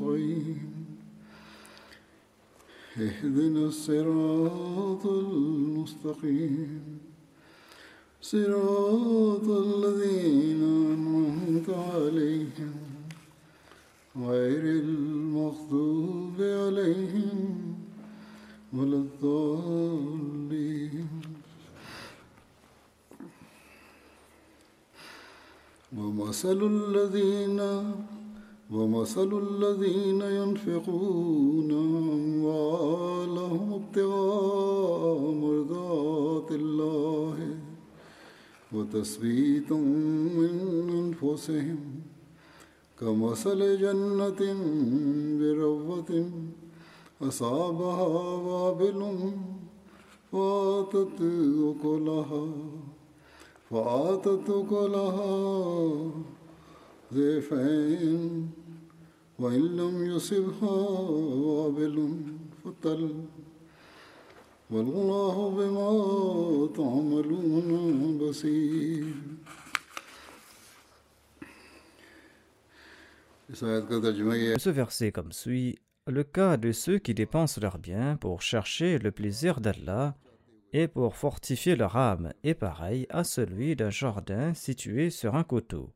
نستعين اهدنا الصراط المستقيم. صراط الذين أنعمت عليهم. غير المغضوب عليهم ولا الضالين. ومثل الذين ومثل الذين ينفقون أموالهم ابتغاء مرضات الله وتثبيتا من أنفسهم كمثل جنة بربوة أصابها وابل فآتت أكلها فآتت أكلها ضيفين Ce verset comme suit. Le cas de ceux qui dépensent leurs biens pour chercher le plaisir d'Allah et pour fortifier leur âme est pareil à celui d'un jardin situé sur un coteau.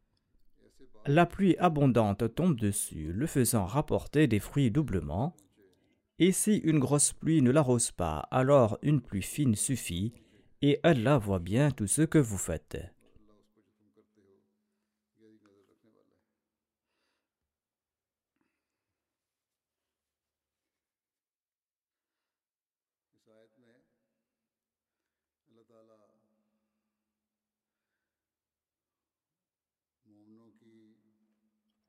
La pluie abondante tombe dessus, le faisant rapporter des fruits doublement. Et si une grosse pluie ne l'arrose pas, alors une pluie fine suffit, et Allah voit bien tout ce que vous faites.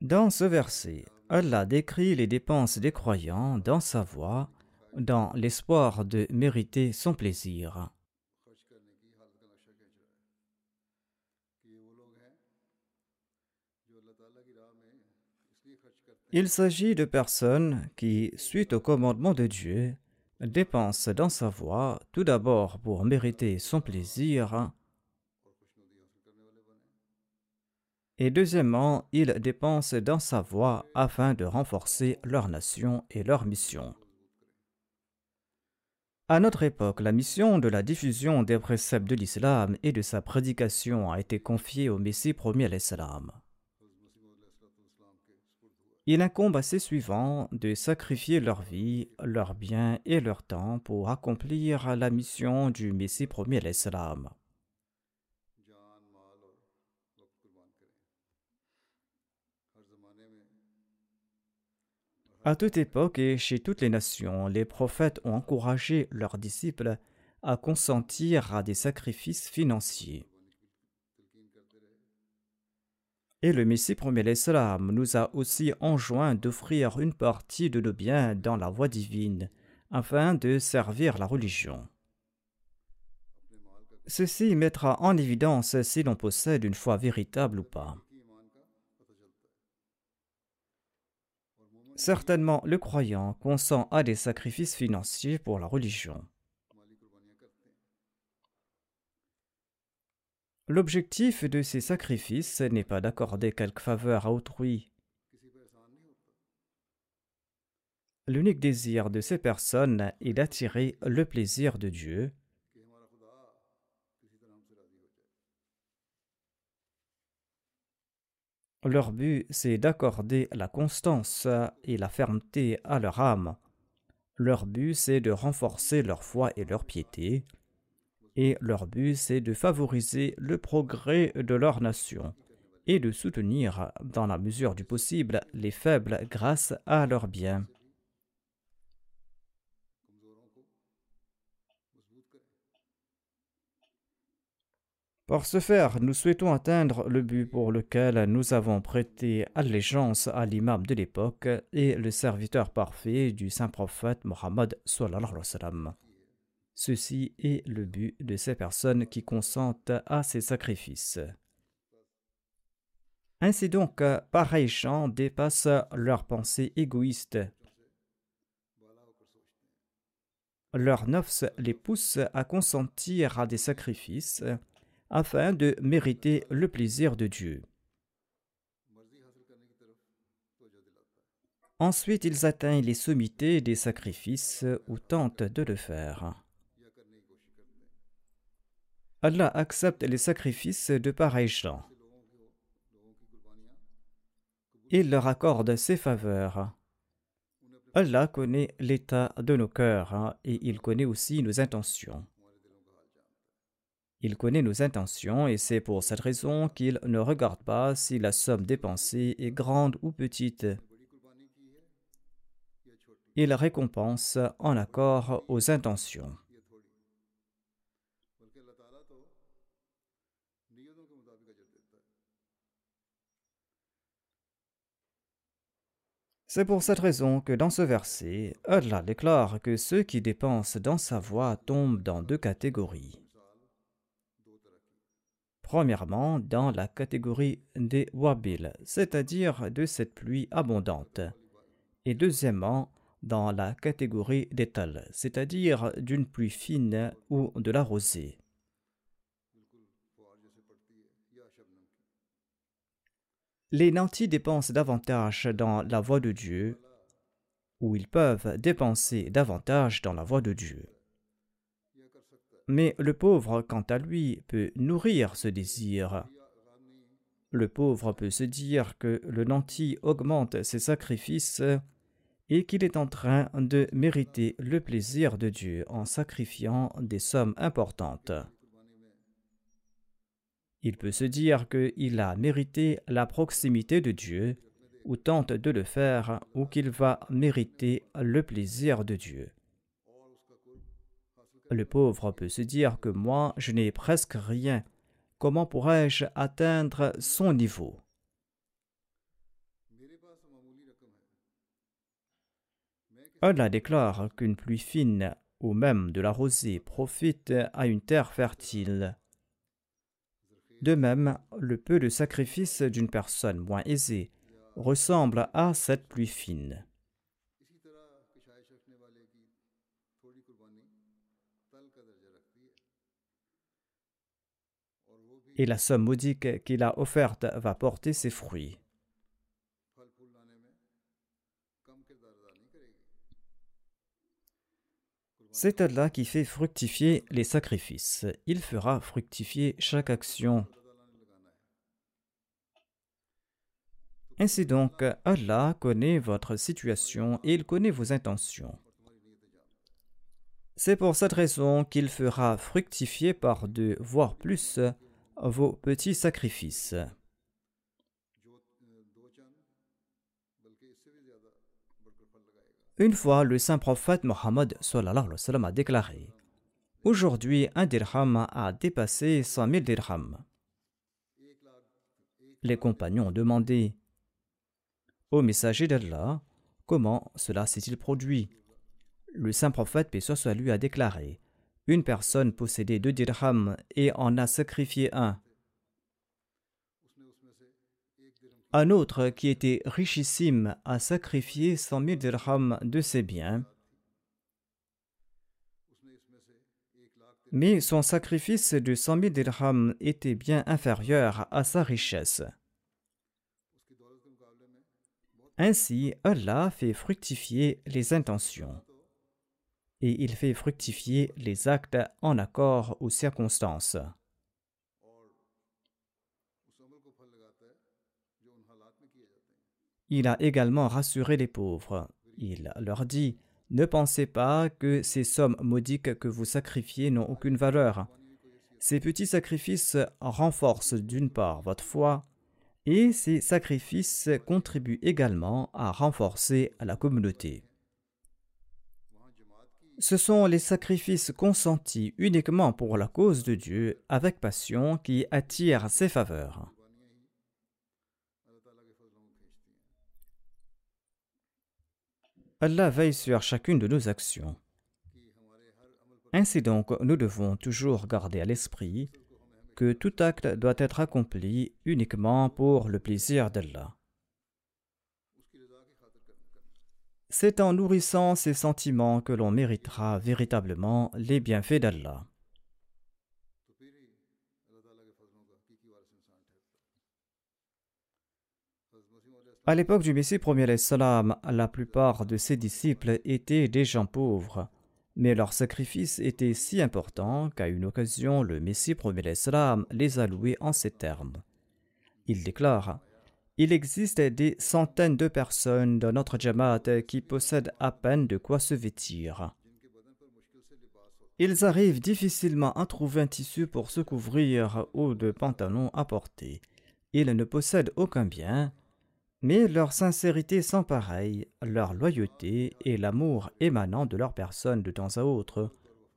Dans ce verset, Allah décrit les dépenses des croyants dans sa voie, dans l'espoir de mériter son plaisir. Il s'agit de personnes qui, suite au commandement de Dieu, dépensent dans sa voie, tout d'abord pour mériter son plaisir, et deuxièmement, ils dépensent dans sa voie afin de renforcer leur nation et leur mission. À notre époque, la mission de la diffusion des préceptes de l'islam et de sa prédication a été confiée au Messie premier à l'islam. Il incombe à ses suivants de sacrifier leur vie, leurs biens et leur temps pour accomplir la mission du Messie premier à l'islam. À toute époque et chez toutes les nations, les prophètes ont encouragé leurs disciples à consentir à des sacrifices financiers. Et le Messie premier l'Islam nous a aussi enjoint d'offrir une partie de nos biens dans la voie divine afin de servir la religion. Ceci mettra en évidence si l'on possède une foi véritable ou pas. Certainement, le croyant consent à des sacrifices financiers pour la religion. L'objectif de ces sacrifices n'est pas d'accorder quelque faveur à autrui. L'unique désir de ces personnes est d'attirer le plaisir de Dieu. Leur but, c'est d'accorder la constance et la fermeté à leur âme. Leur but, c'est de renforcer leur foi et leur piété. Et leur but, c'est de favoriser le progrès de leur nation et de soutenir, dans la mesure du possible, les faibles grâce à leurs biens. Par ce faire, nous souhaitons atteindre le but pour lequel nous avons prêté allégeance à l'imam de l'époque et le serviteur parfait du saint prophète Mohammed. Ceci est le but de ces personnes qui consentent à ces sacrifices. Ainsi donc, pareils chants dépassent leurs pensées égoïstes. Leur nofs les pousse à consentir à des sacrifices afin de mériter le plaisir de Dieu. Ensuite, ils atteignent les sommités des sacrifices ou tentent de le faire. Allah accepte les sacrifices de pareils gens. Il leur accorde ses faveurs. Allah connaît l'état de nos cœurs et il connaît aussi nos intentions. Il connaît nos intentions et c'est pour cette raison qu'il ne regarde pas si la somme dépensée est grande ou petite. Il récompense en accord aux intentions. C'est pour cette raison que dans ce verset, Allah déclare que ceux qui dépensent dans sa voie tombent dans deux catégories. Premièrement, dans la catégorie des wabil, c'est-à-dire de cette pluie abondante. Et deuxièmement, dans la catégorie des tal, c'est-à-dire d'une pluie fine ou de la rosée. Les nantis dépensent davantage dans la voie de Dieu, ou ils peuvent dépenser davantage dans la voie de Dieu. Mais le pauvre, quant à lui, peut nourrir ce désir. Le pauvre peut se dire que le nanti augmente ses sacrifices et qu'il est en train de mériter le plaisir de Dieu en sacrifiant des sommes importantes. Il peut se dire qu'il a mérité la proximité de Dieu, ou tente de le faire, ou qu'il va mériter le plaisir de Dieu. Le pauvre peut se dire que moi, je n'ai presque rien. Comment pourrais-je atteindre son niveau? Allah déclare qu'une pluie fine ou même de la rosée profite à une terre fertile. De même, le peu de sacrifice d'une personne moins aisée ressemble à cette pluie fine. Et la somme modique qu'il a offerte va porter ses fruits. C'est Allah qui fait fructifier les sacrifices. Il fera fructifier chaque action. Ainsi donc, Allah connaît votre situation et il connaît vos intentions. C'est pour cette raison qu'il fera fructifier par deux, voire plus, vos petits sacrifices. Une fois, le saint prophète Mohammed a déclaré Aujourd'hui, un dirham a dépassé 100 000 dirhams. Les compagnons ont demandé Au messager d'Allah, comment cela s'est-il produit? Le saint prophète, paix soit lui, a déclaré une personne possédait deux dirhams et en a sacrifié un. Un autre qui était richissime a sacrifié cent mille dirhams de ses biens. Mais son sacrifice de cent mille dirhams était bien inférieur à sa richesse. Ainsi, Allah fait fructifier les intentions et il fait fructifier les actes en accord aux circonstances. Il a également rassuré les pauvres. Il leur dit Ne pensez pas que ces sommes maudiques que vous sacrifiez n'ont aucune valeur. Ces petits sacrifices renforcent d'une part votre foi, et ces sacrifices contribuent également à renforcer la communauté. Ce sont les sacrifices consentis uniquement pour la cause de Dieu avec passion qui attirent ses faveurs. Allah veille sur chacune de nos actions. Ainsi donc, nous devons toujours garder à l'esprit que tout acte doit être accompli uniquement pour le plaisir d'Allah. C'est en nourrissant ces sentiments que l'on méritera véritablement les bienfaits d'Allah. À l'époque du Messie premier la plupart de ses disciples étaient des gens pauvres, mais leur sacrifice était si important qu'à une occasion le Messie premier les a loués en ces termes. Il déclare Il existe des centaines de personnes dans notre Jamaat qui possèdent à peine de quoi se vêtir. Ils arrivent difficilement à trouver un tissu pour se couvrir ou de pantalons à porter. Ils ne possèdent aucun bien, mais leur sincérité sans pareil, leur loyauté et l'amour émanant de leur personne de temps à autre,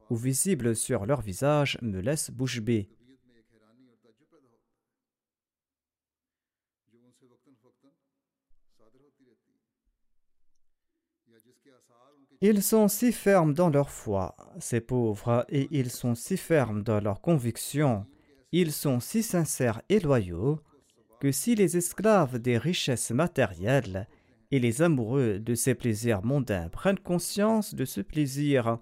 ou visible sur leur visage, me laissent bouche bée. Ils sont si fermes dans leur foi, ces pauvres, et ils sont si fermes dans leurs convictions, ils sont si sincères et loyaux, que si les esclaves des richesses matérielles et les amoureux de ces plaisirs mondains prennent conscience de ce plaisir,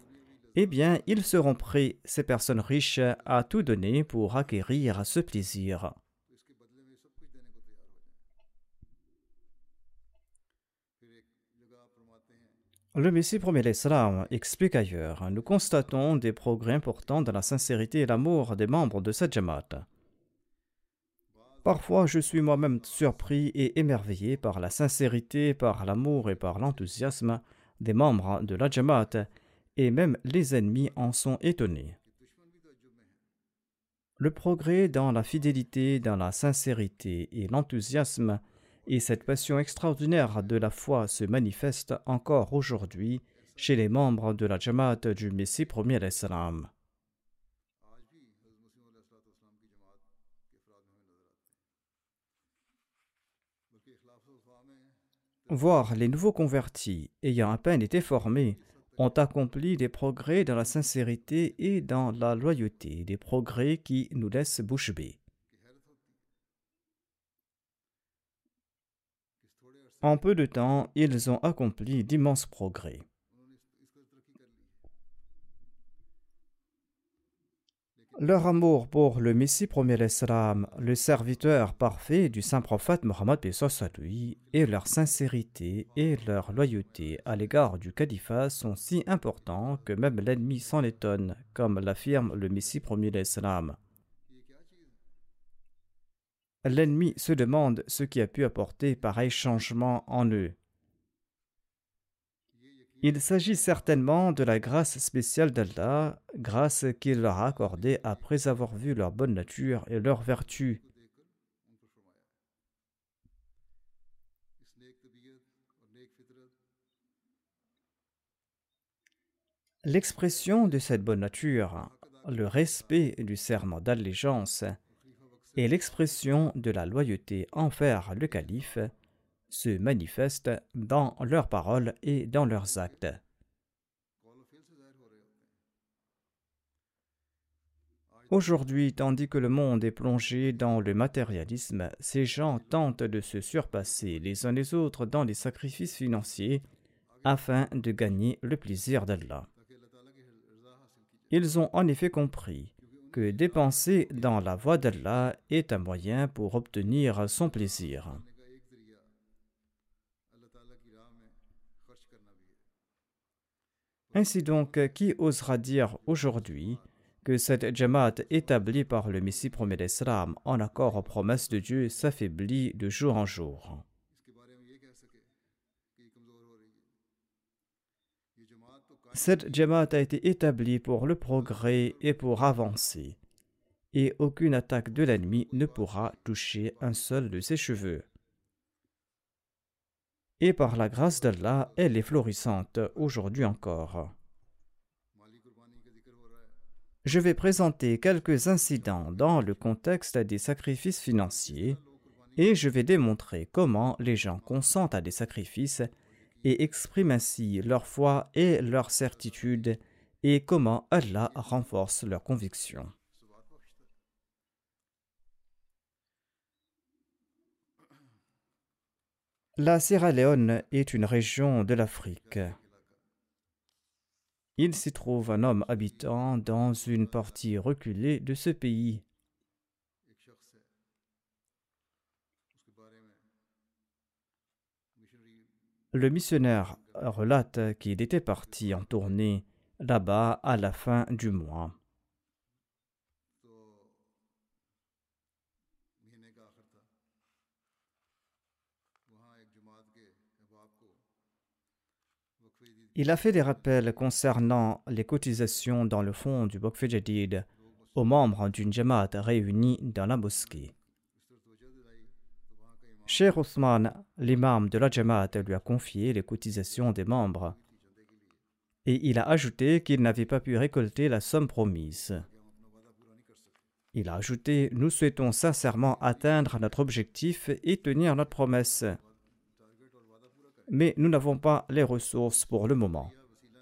eh bien, ils seront prêts, ces personnes riches, à tout donner pour acquérir ce plaisir. Le Messie promet l'Islam explique ailleurs Nous constatons des progrès importants dans la sincérité et l'amour des membres de cette Jamaat. Parfois, je suis moi-même surpris et émerveillé par la sincérité, par l'amour et par l'enthousiasme des membres de la Jamaat, et même les ennemis en sont étonnés. Le progrès dans la fidélité, dans la sincérité et l'enthousiasme et cette passion extraordinaire de la foi se manifeste encore aujourd'hui chez les membres de la Jamaat du Messie premier l'Islam. Voir les nouveaux convertis ayant à peine été formés ont accompli des progrès dans la sincérité et dans la loyauté, des progrès qui nous laissent bouche bée. En peu de temps, ils ont accompli d'immenses progrès. Leur amour pour le Messie premier l'Islam, le serviteur parfait du saint prophète Mohammed lui, et leur sincérité et leur loyauté à l'égard du califat sont si importants que même l'ennemi s'en étonne, comme l'affirme le Messie premier l'Islam. L'ennemi se demande ce qui a pu apporter pareil changement en eux. Il s'agit certainement de la grâce spéciale d'Allah, grâce qu'il leur a accordée après avoir vu leur bonne nature et leur vertu. L'expression de cette bonne nature, le respect du serment d'allégeance et l'expression de la loyauté envers le calife se manifestent dans leurs paroles et dans leurs actes. Aujourd'hui, tandis que le monde est plongé dans le matérialisme, ces gens tentent de se surpasser les uns les autres dans les sacrifices financiers afin de gagner le plaisir d'Allah. Ils ont en effet compris que dépenser dans la voie d'Allah est un moyen pour obtenir son plaisir. Ainsi donc, qui osera dire aujourd'hui que cette Jamaat établie par le Messie premier d'Islam en accord aux promesses de Dieu s'affaiblit de jour en jour? Cette Jamaat a été établie pour le progrès et pour avancer, et aucune attaque de l'ennemi ne pourra toucher un seul de ses cheveux. Et par la grâce d'Allah, elle est florissante aujourd'hui encore. Je vais présenter quelques incidents dans le contexte des sacrifices financiers et je vais démontrer comment les gens consentent à des sacrifices et expriment ainsi leur foi et leur certitude et comment Allah renforce leur conviction. La Sierra Leone est une région de l'Afrique. Il s'y trouve un homme habitant dans une partie reculée de ce pays. Le missionnaire relate qu'il était parti en tournée là-bas à la fin du mois. Il a fait des rappels concernant les cotisations dans le fonds du Bokfe aux membres d'une Jamaat réunie dans la mosquée. Cheikh Othman, l'imam de la Jamaat, lui a confié les cotisations des membres. Et il a ajouté qu'il n'avait pas pu récolter la somme promise. Il a ajouté Nous souhaitons sincèrement atteindre notre objectif et tenir notre promesse. Mais nous n'avons pas les ressources pour le moment.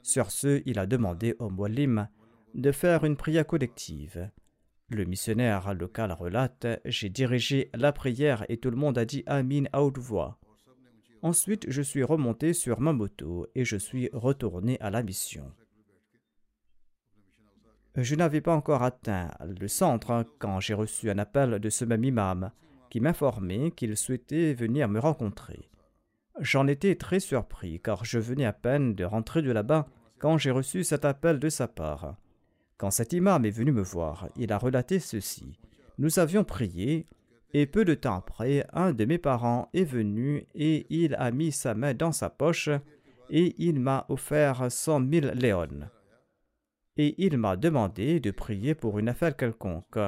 Sur ce, il a demandé au Mualim de faire une prière collective. Le missionnaire local relate J'ai dirigé la prière et tout le monde a dit Amin à haute voix. Ensuite, je suis remonté sur ma moto et je suis retourné à la mission. Je n'avais pas encore atteint le centre quand j'ai reçu un appel de ce même imam qui m'informait qu'il souhaitait venir me rencontrer. J'en étais très surpris car je venais à peine de rentrer de là-bas quand j'ai reçu cet appel de sa part. Quand cet imam est venu me voir, il a relaté ceci. Nous avions prié, et peu de temps après, un de mes parents est venu et il a mis sa main dans sa poche et il m'a offert cent mille léons. Et il m'a demandé de prier pour une affaire quelconque.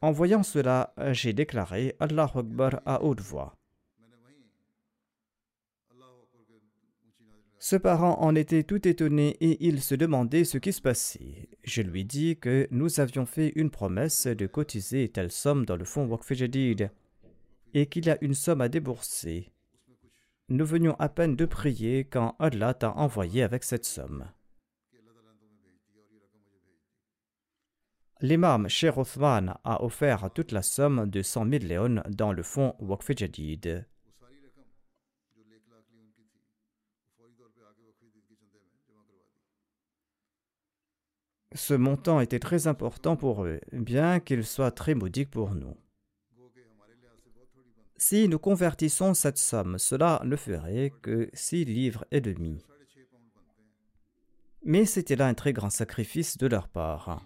En voyant cela, j'ai déclaré Allah Akbar à haute voix. Ce parent en était tout étonné et il se demandait ce qui se passait. Je lui dis que nous avions fait une promesse de cotiser telle somme dans le fonds Waqf et qu'il y a une somme à débourser. Nous venions à peine de prier quand Allah t'a envoyé avec cette somme. L'imam Sheikh Othman a offert toute la somme de 100 000 léons dans le fonds Waqf Ce montant était très important pour eux, bien qu'il soit très modique pour nous. Si nous convertissons cette somme, cela ne ferait que six livres et demi. Mais c'était là un très grand sacrifice de leur part.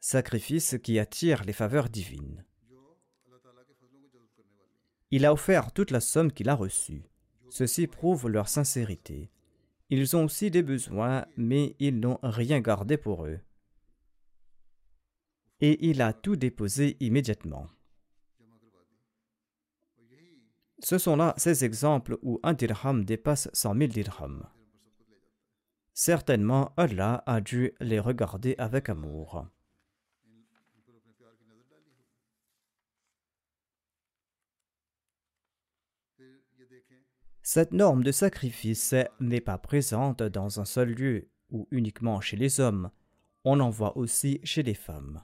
Sacrifice qui attire les faveurs divines. Il a offert toute la somme qu'il a reçue. Ceci prouve leur sincérité. Ils ont aussi des besoins, mais ils n'ont rien gardé pour eux. Et il a tout déposé immédiatement. Ce sont là ces exemples où un dirham dépasse 100 000 dirhams. Certainement, Allah a dû les regarder avec amour. Cette norme de sacrifice n'est pas présente dans un seul lieu ou uniquement chez les hommes, on en voit aussi chez les femmes.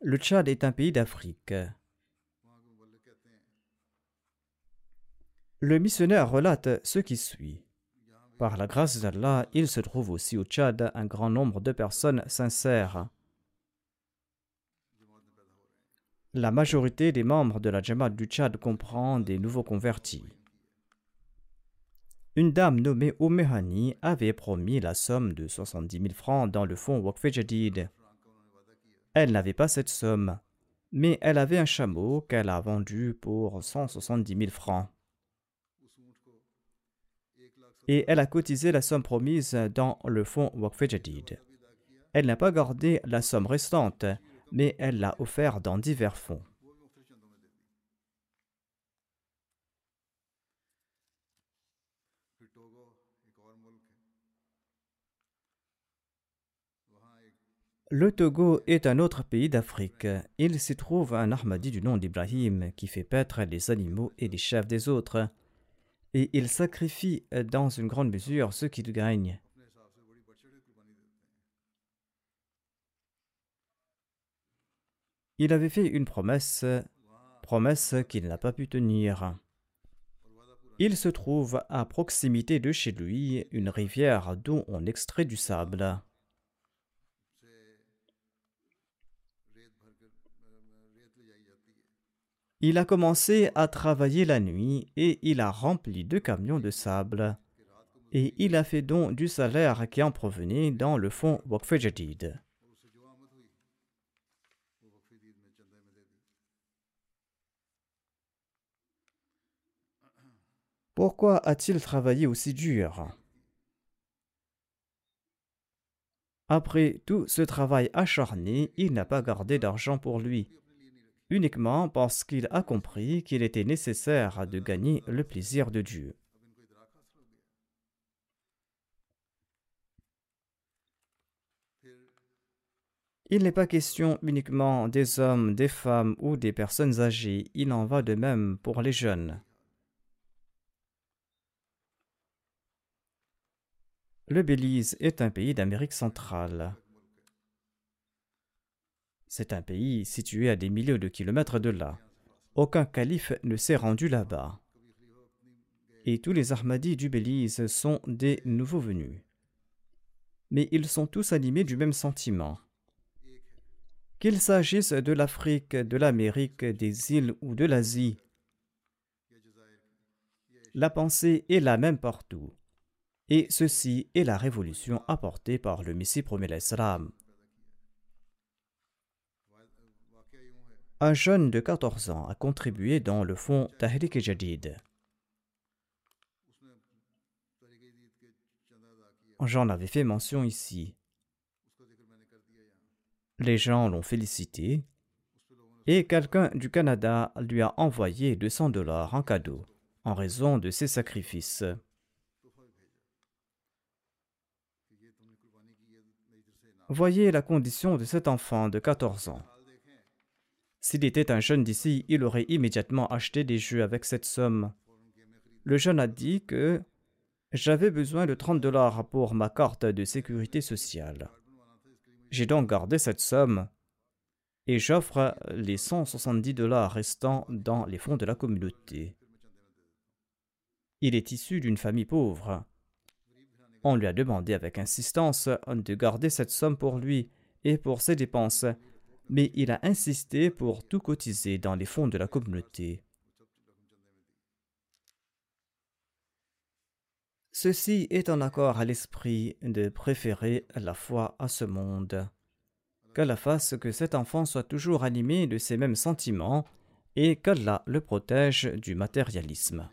Le Tchad est un pays d'Afrique. Le missionnaire relate ce qui suit. Par la grâce d'Allah, il se trouve aussi au Tchad un grand nombre de personnes sincères La majorité des membres de la Jamaat du Tchad comprend des nouveaux convertis. Une dame nommée Omehani avait promis la somme de 70 000 francs dans le fonds Waqf Jadid. Elle n'avait pas cette somme, mais elle avait un chameau qu'elle a vendu pour 170 000 francs. Et elle a cotisé la somme promise dans le fonds Waqf Jadid. Elle n'a pas gardé la somme restante, mais elle l'a offert dans divers fonds. Le Togo est un autre pays d'Afrique. Il s'y trouve un Ahmadi du nom d'Ibrahim qui fait paître les animaux et les chefs des autres. Et il sacrifie dans une grande mesure ce qu'il gagne. Il avait fait une promesse, promesse qu'il n'a pas pu tenir. Il se trouve à proximité de chez lui une rivière d'où on extrait du sable. Il a commencé à travailler la nuit et il a rempli deux camions de sable. Et il a fait don du salaire qui en provenait dans le fonds Waqf Jadid. Pourquoi a-t-il travaillé aussi dur? Après tout ce travail acharné, il n'a pas gardé d'argent pour lui uniquement parce qu'il a compris qu'il était nécessaire de gagner le plaisir de Dieu. Il n'est pas question uniquement des hommes, des femmes ou des personnes âgées, il en va de même pour les jeunes. Le Belize est un pays d'Amérique centrale. C'est un pays situé à des milliers de kilomètres de là. Aucun calife ne s'est rendu là-bas. Et tous les Ahmadis du Belize sont des nouveaux venus. Mais ils sont tous animés du même sentiment. Qu'il s'agisse de l'Afrique, de l'Amérique, des îles ou de l'Asie, la pensée est la même partout. Et ceci est la révolution apportée par le Messie premier l'Islam. un jeune de 14 ans a contribué dans le fonds Tahrik Jadid. J'en avais fait mention ici. Les gens l'ont félicité et quelqu'un du Canada lui a envoyé 200 dollars en cadeau en raison de ses sacrifices. Voyez la condition de cet enfant de 14 ans. S'il était un jeune d'ici, il aurait immédiatement acheté des jeux avec cette somme. Le jeune a dit que j'avais besoin de 30 dollars pour ma carte de sécurité sociale. J'ai donc gardé cette somme et j'offre les 170 dollars restants dans les fonds de la communauté. Il est issu d'une famille pauvre. On lui a demandé avec insistance de garder cette somme pour lui et pour ses dépenses mais il a insisté pour tout cotiser dans les fonds de la communauté. Ceci est en accord à l'esprit de préférer la foi à ce monde. Qu'Allah fasse que cet enfant soit toujours animé de ces mêmes sentiments et qu'Allah le protège du matérialisme.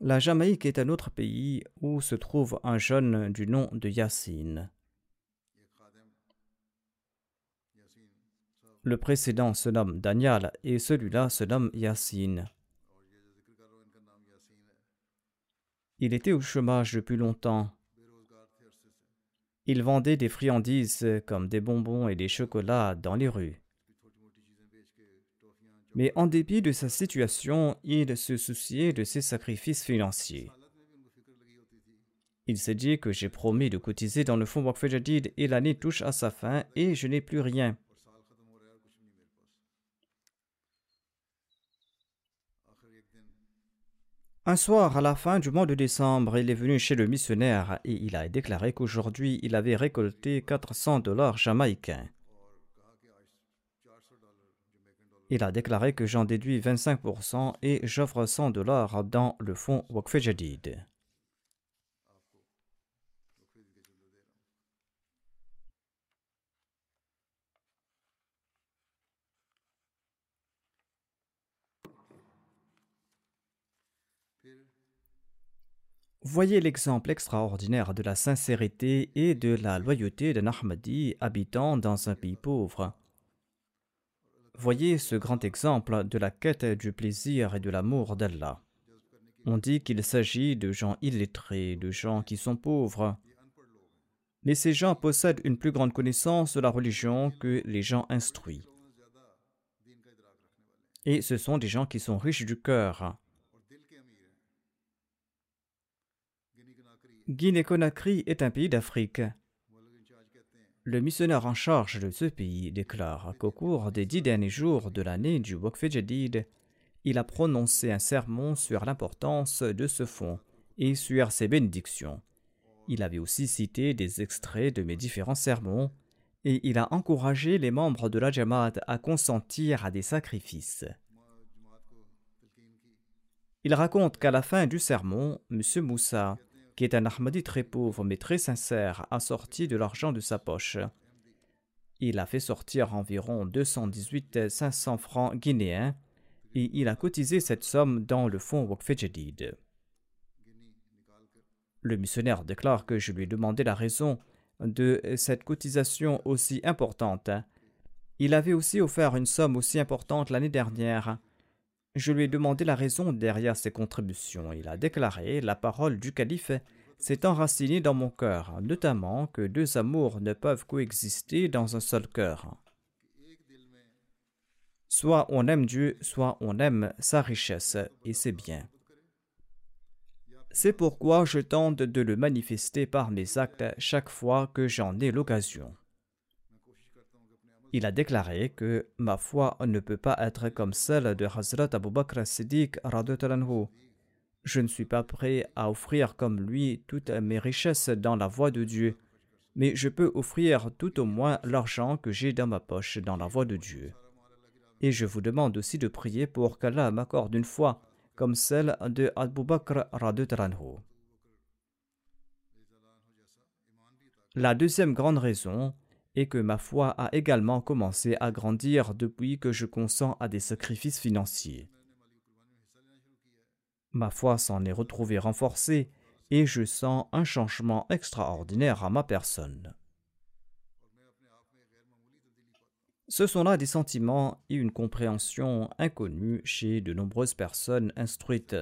La Jamaïque est un autre pays où se trouve un jeune du nom de Yassine. Le précédent se nomme Daniel et celui-là se nomme Yassine. Il était au chômage depuis longtemps. Il vendait des friandises comme des bonbons et des chocolats dans les rues. Mais en dépit de sa situation, il se souciait de ses sacrifices financiers. Il s'est dit que j'ai promis de cotiser dans le fonds Waqf Jadid et l'année touche à sa fin et je n'ai plus rien. Un soir, à la fin du mois de décembre, il est venu chez le missionnaire et il a déclaré qu'aujourd'hui il avait récolté 400 dollars jamaïcains. Il a déclaré que j'en déduis 25% et j'offre 100 dollars dans le fonds Wakf Jadid. Voyez l'exemple extraordinaire de la sincérité et de la loyauté d'un Ahmadi habitant dans un pays pauvre. Voyez ce grand exemple de la quête du plaisir et de l'amour d'Allah. On dit qu'il s'agit de gens illettrés, de gens qui sont pauvres. Mais ces gens possèdent une plus grande connaissance de la religion que les gens instruits. Et ce sont des gens qui sont riches du cœur. Guinée-Conakry est un pays d'Afrique. Le missionnaire en charge de ce pays déclare qu'au cours des dix derniers jours de l'année du Waqf Jadid, il a prononcé un sermon sur l'importance de ce fonds et sur ses bénédictions. Il avait aussi cité des extraits de mes différents sermons et il a encouragé les membres de la Jamaat à consentir à des sacrifices. Il raconte qu'à la fin du sermon, M. Moussa, qui est un Ahmadi très pauvre mais très sincère, a sorti de l'argent de sa poche. Il a fait sortir environ 218 500 francs guinéens et il a cotisé cette somme dans le fonds Waqf Jadid. Le missionnaire déclare que je lui ai demandé la raison de cette cotisation aussi importante. Il avait aussi offert une somme aussi importante l'année dernière. Je lui ai demandé la raison derrière ces contributions. Il a déclaré La parole du calife s'est enracinée dans mon cœur, notamment que deux amours ne peuvent coexister dans un seul cœur. Soit on aime Dieu, soit on aime sa richesse, et c'est bien. C'est pourquoi je tente de le manifester par mes actes chaque fois que j'en ai l'occasion. Il a déclaré que ma foi ne peut pas être comme celle de Hazrat Abu Bakr Siddiq Je ne suis pas prêt à offrir comme lui toutes mes richesses dans la voie de Dieu, mais je peux offrir tout au moins l'argent que j'ai dans ma poche dans la voie de Dieu. Et je vous demande aussi de prier pour qu'Allah m'accorde une foi comme celle de Abu Bakr La deuxième grande raison est que ma foi a également commencé à grandir depuis que je consens à des sacrifices financiers. Ma foi s'en est retrouvée renforcée et je sens un changement extraordinaire à ma personne. Ce sont là des sentiments et une compréhension inconnus chez de nombreuses personnes instruites.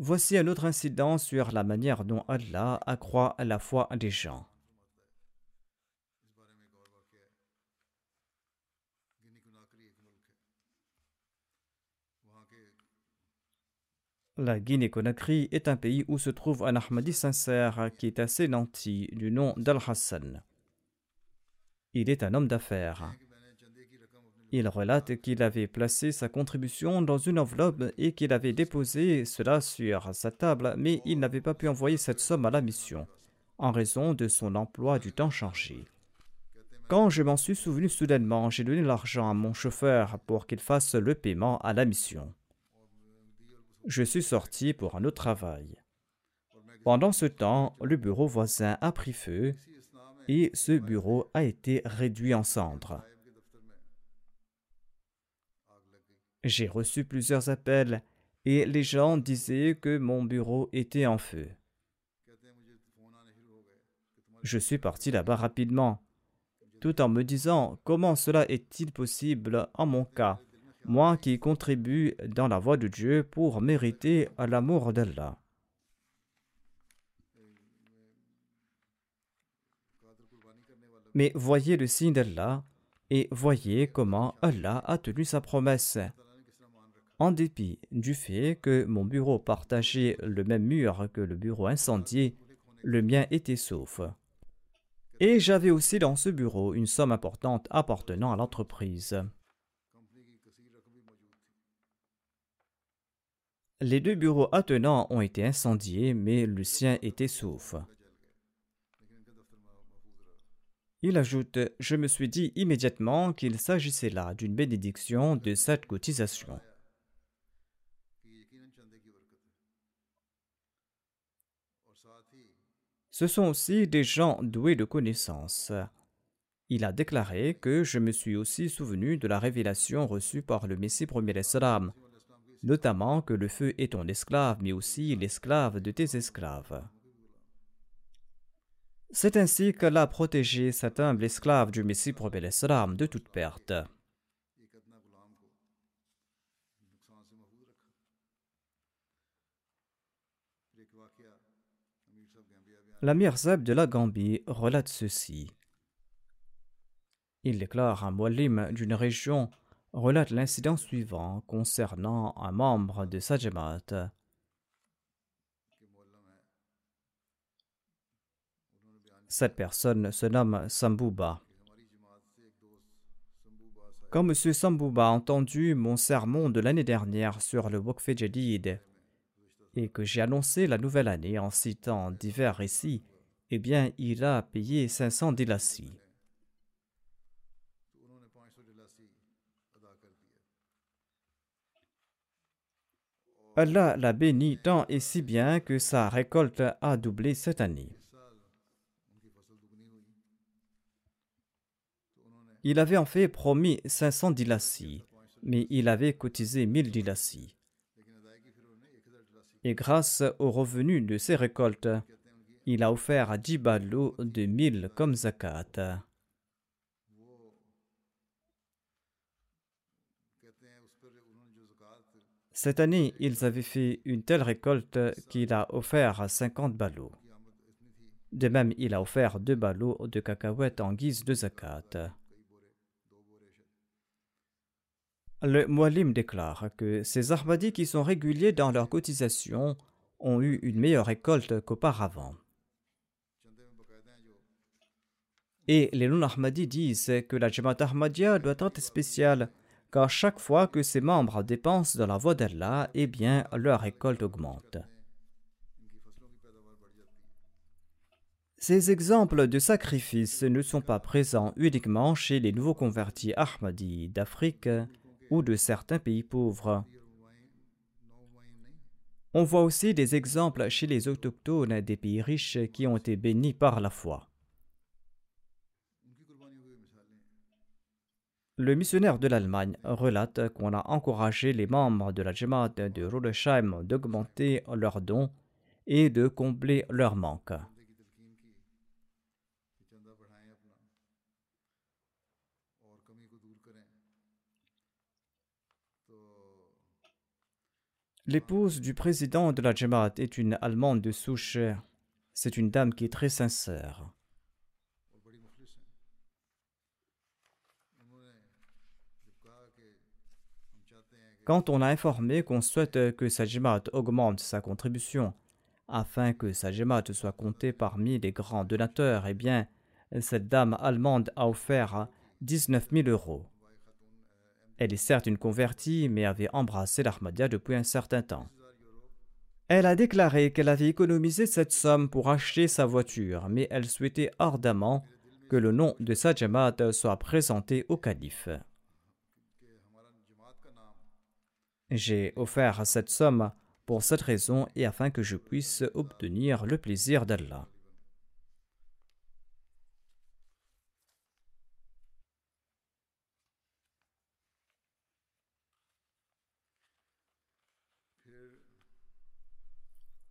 Voici un autre incident sur la manière dont Allah accroît la foi des gens. La Guinée-Conakry est un pays où se trouve un Ahmadi sincère qui est assez nanti du nom d'Al-Hassan. Il est un homme d'affaires. Il relate qu'il avait placé sa contribution dans une enveloppe et qu'il avait déposé cela sur sa table, mais il n'avait pas pu envoyer cette somme à la mission, en raison de son emploi du temps chargé. Quand je m'en suis souvenu soudainement, j'ai donné l'argent à mon chauffeur pour qu'il fasse le paiement à la mission je suis sorti pour un autre travail. Pendant ce temps, le bureau voisin a pris feu et ce bureau a été réduit en cendres. J'ai reçu plusieurs appels et les gens disaient que mon bureau était en feu. Je suis parti là-bas rapidement, tout en me disant comment cela est-il possible en mon cas moi qui contribue dans la voie de Dieu pour mériter l'amour d'Allah. Mais voyez le signe d'Allah et voyez comment Allah a tenu sa promesse. En dépit du fait que mon bureau partageait le même mur que le bureau incendié, le mien était sauf. Et j'avais aussi dans ce bureau une somme importante appartenant à l'entreprise. Les deux bureaux attenants ont été incendiés, mais le sien était sauf. Il ajoute Je me suis dit immédiatement qu'il s'agissait là d'une bénédiction de cette cotisation. Ce sont aussi des gens doués de connaissances. Il a déclaré que je me suis aussi souvenu de la révélation reçue par le Messie premier Islam, notamment que le feu est ton esclave, mais aussi l'esclave de tes esclaves. C'est ainsi qu'Allah a protégé cet humble esclave du Messie premier Islam de toute perte. La Mirzab de la Gambie relate ceci. Il déclare un Moualim d'une région relate l'incident suivant concernant un membre de sa Cette personne se nomme Sambouba. Quand M. Sambouba a entendu mon sermon de l'année dernière sur le Bokfejadid, et que j'ai annoncé la nouvelle année en citant divers récits, eh bien, il a payé 500 délassis. Allah l'a béni tant et si bien que sa récolte a doublé cette année. Il avait en fait promis 500 dilassis, mais il avait cotisé 1000 dilassis et grâce aux revenus de ses récoltes, il a offert à Djibalo de mille comme zakat. Cette année, ils avaient fait une telle récolte qu'il a offert 50 ballots. De même, il a offert deux ballots de cacahuètes en guise de zakat. Le Moalim déclare que ces Ahmadis qui sont réguliers dans leurs cotisations ont eu une meilleure récolte qu'auparavant. Et les non-Ahmadis disent que la Jamaat Ahmadiyya doit être spéciale, car chaque fois que ses membres dépensent dans la voie d'Allah, eh bien, leur récolte augmente. Ces exemples de sacrifices ne sont pas présents uniquement chez les nouveaux convertis Ahmadis d'Afrique, ou de certains pays pauvres. On voit aussi des exemples chez les autochtones des pays riches qui ont été bénis par la foi. Le missionnaire de l'Allemagne relate qu'on a encouragé les membres de la Jemaat de Rudesheim d'augmenter leurs dons et de combler leurs manques. L'épouse du président de la Jamaat est une Allemande de souche. C'est une dame qui est très sincère. Quand on a informé qu'on souhaite que sa Jamaat augmente sa contribution afin que sa Jamaat soit comptée parmi les grands donateurs, eh bien, cette dame allemande a offert 19 000 euros. Elle est certes une convertie, mais avait embrassé l'Ahmadiyya depuis un certain temps. Elle a déclaré qu'elle avait économisé cette somme pour acheter sa voiture, mais elle souhaitait ardemment que le nom de sa Jamaat soit présenté au calife. J'ai offert cette somme pour cette raison et afin que je puisse obtenir le plaisir d'Allah.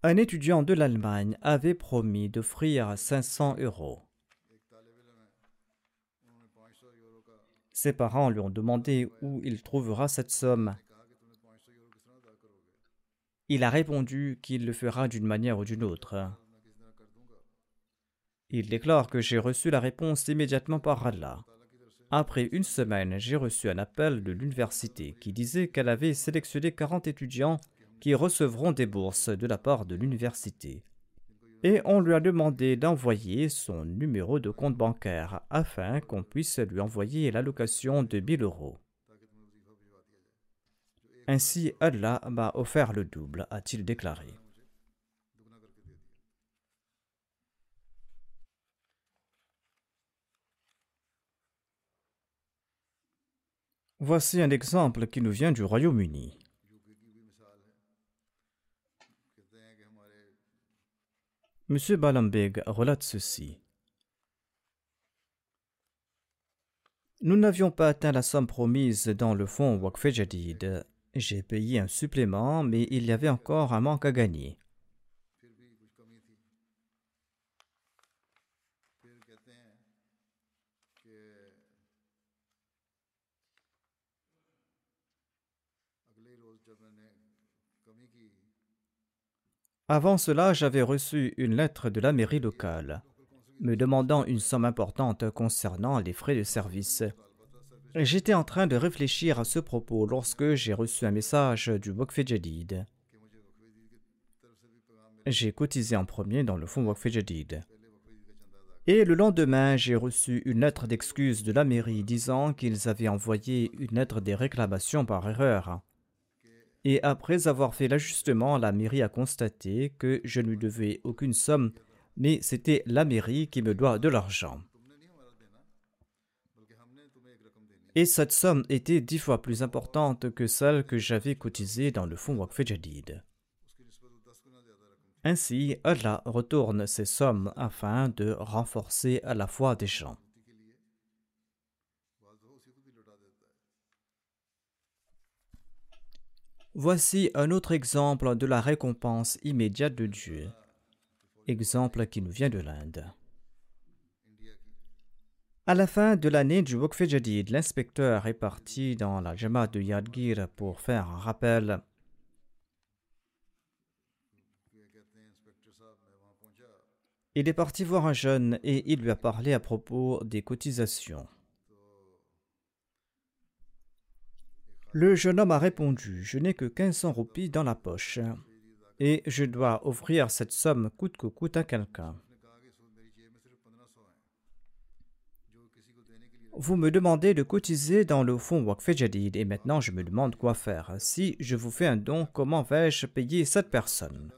un étudiant de l'Allemagne avait promis d'offrir 500 euros. Ses parents lui ont demandé où il trouvera cette somme. Il a répondu qu'il le fera d'une manière ou d'une autre. Il déclare que j'ai reçu la réponse immédiatement par Allah. Après une semaine, j'ai reçu un appel de l'université qui disait qu'elle avait sélectionné 40 étudiants qui recevront des bourses de la part de l'université. Et on lui a demandé d'envoyer son numéro de compte bancaire afin qu'on puisse lui envoyer l'allocation de 1000 euros. Ainsi, Allah m'a offert le double, a-t-il déclaré. Voici un exemple qui nous vient du Royaume-Uni. M. Balambeg relate ceci. Nous n'avions pas atteint la somme promise dans le fonds Waqf Jadid. J'ai payé un supplément, mais il y avait encore un manque à gagner. Avant cela, j'avais reçu une lettre de la mairie locale me demandant une somme importante concernant les frais de service. J'étais en train de réfléchir à ce propos lorsque j'ai reçu un message du Waqf J'ai cotisé en premier dans le fonds Waqf Et le lendemain, j'ai reçu une lettre d'excuse de la mairie disant qu'ils avaient envoyé une lettre des réclamations par erreur. Et après avoir fait l'ajustement, la mairie a constaté que je ne lui devais aucune somme, mais c'était la mairie qui me doit de l'argent. Et cette somme était dix fois plus importante que celle que j'avais cotisée dans le fonds Waqf Jadid. Ainsi, Allah retourne ces sommes afin de renforcer à la foi des gens. Voici un autre exemple de la récompense immédiate de Dieu, exemple qui nous vient de l'Inde. À la fin de l'année du Waqf Jadid, l'inspecteur est parti dans la Jamaat de Yadgir pour faire un rappel. Il est parti voir un jeune et il lui a parlé à propos des cotisations. Le jeune homme a répondu Je n'ai que 1500 roupies dans la poche et je dois offrir cette somme coûte que coûte à quelqu'un. Vous me demandez de cotiser dans le fonds Wakfe Jadid et maintenant je me demande quoi faire. Si je vous fais un don, comment vais-je payer cette personne?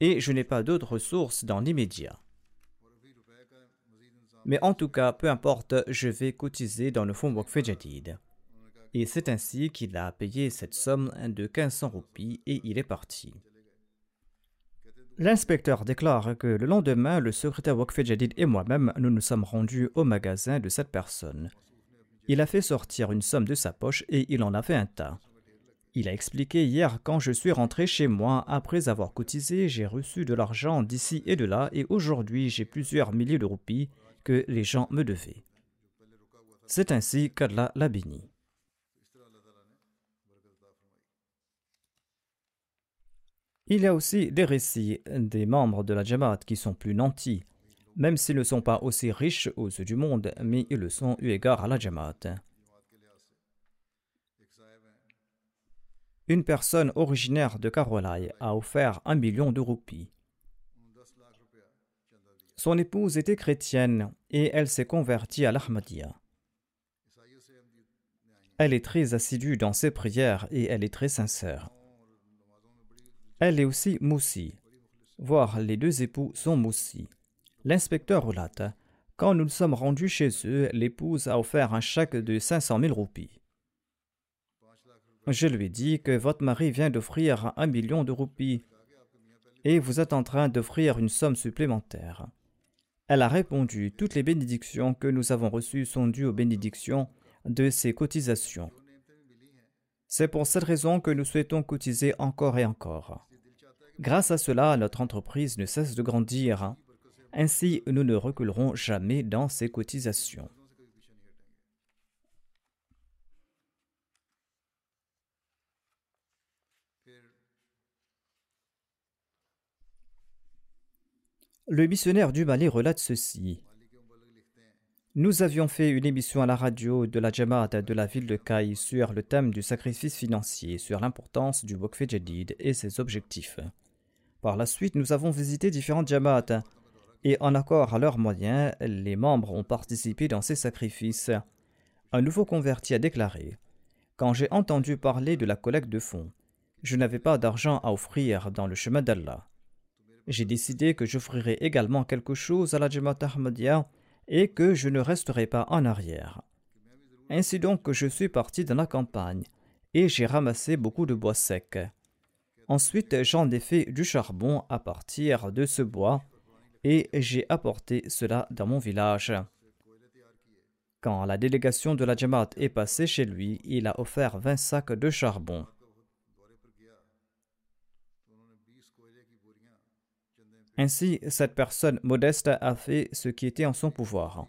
Et je n'ai pas d'autres ressources dans l'immédiat. Mais en tout cas, peu importe, je vais cotiser dans le fonds Wakfe Jadid. Et c'est ainsi qu'il a payé cette somme de 1500 roupies et il est parti. L'inspecteur déclare que le lendemain, le secrétaire Wakfejadid et moi-même, nous nous sommes rendus au magasin de cette personne. Il a fait sortir une somme de sa poche et il en a fait un tas. Il a expliqué hier quand je suis rentré chez moi, après avoir cotisé, j'ai reçu de l'argent d'ici et de là et aujourd'hui j'ai plusieurs milliers de roupies que les gens me devaient. C'est ainsi qu'Allah l'a béni. Il y a aussi des récits des membres de la Jamaat qui sont plus nantis, même s'ils ne sont pas aussi riches aux yeux du monde, mais ils le sont eu égard à la Jamaat. Une personne originaire de Caroline a offert un million de roupies. Son épouse était chrétienne et elle s'est convertie à l'Ahmadiyya. Elle est très assidue dans ses prières et elle est très sincère. Elle est aussi moussi, voire les deux époux sont moussi. L'inspecteur relate Quand nous sommes rendus chez eux, l'épouse a offert un chèque de 500 000 roupies. Je lui dis que votre mari vient d'offrir un million de roupies et vous êtes en train d'offrir une somme supplémentaire. Elle a répondu Toutes les bénédictions que nous avons reçues sont dues aux bénédictions de ces cotisations. C'est pour cette raison que nous souhaitons cotiser encore et encore. Grâce à cela, notre entreprise ne cesse de grandir. Hein. Ainsi, nous ne reculerons jamais dans ces cotisations. Le missionnaire du Mali relate ceci. Nous avions fait une émission à la radio de la Jamaat de la ville de Kai sur le thème du sacrifice financier, sur l'importance du bokfejadid et ses objectifs. Par la suite, nous avons visité différentes Jamaat et en accord à leurs moyens, les membres ont participé dans ces sacrifices. Un nouveau converti a déclaré Quand j'ai entendu parler de la collecte de fonds, je n'avais pas d'argent à offrir dans le chemin d'Allah. J'ai décidé que j'offrirai également quelque chose à la Jamaat Ahmadiyya et que je ne resterai pas en arrière. Ainsi donc je suis parti dans la campagne et j'ai ramassé beaucoup de bois secs. Ensuite j'en ai fait du charbon à partir de ce bois et j'ai apporté cela dans mon village. Quand la délégation de la Jamaat est passée chez lui, il a offert 20 sacs de charbon. Ainsi, cette personne modeste a fait ce qui était en son pouvoir.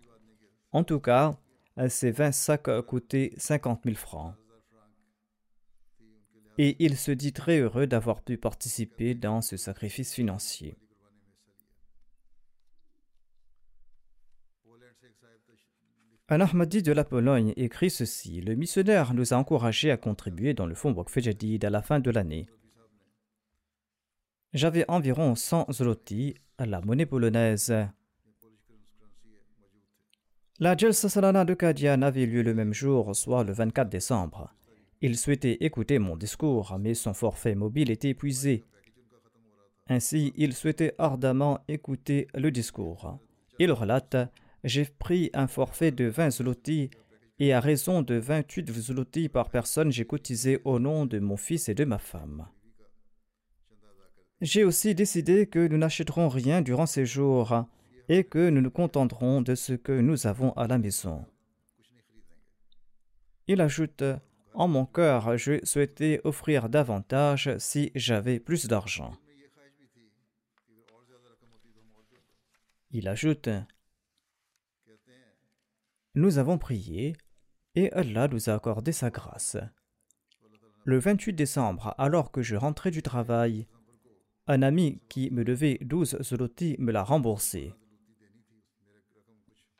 En tout cas, ces 20 sacs coûtaient 50 000 francs. Et il se dit très heureux d'avoir pu participer dans ce sacrifice financier. Un Ahmadi de la Pologne écrit ceci Le missionnaire nous a encouragés à contribuer dans le fonds Waqf Jadid à la fin de l'année. J'avais environ 100 zloty à la monnaie polonaise. La Jalsa Salana de Kadian avait lieu le même jour, soit le 24 décembre. Il souhaitait écouter mon discours, mais son forfait mobile était épuisé. Ainsi, il souhaitait ardemment écouter le discours. Il relate J'ai pris un forfait de 20 zloty et à raison de 28 zloty par personne, j'ai cotisé au nom de mon fils et de ma femme. J'ai aussi décidé que nous n'achèterons rien durant ces jours et que nous nous contenterons de ce que nous avons à la maison. Il ajoute En mon cœur, je souhaitais offrir davantage si j'avais plus d'argent. Il ajoute Nous avons prié et Allah nous a accordé sa grâce. Le 28 décembre, alors que je rentrais du travail, un ami qui me devait 12 zloty me l'a remboursé.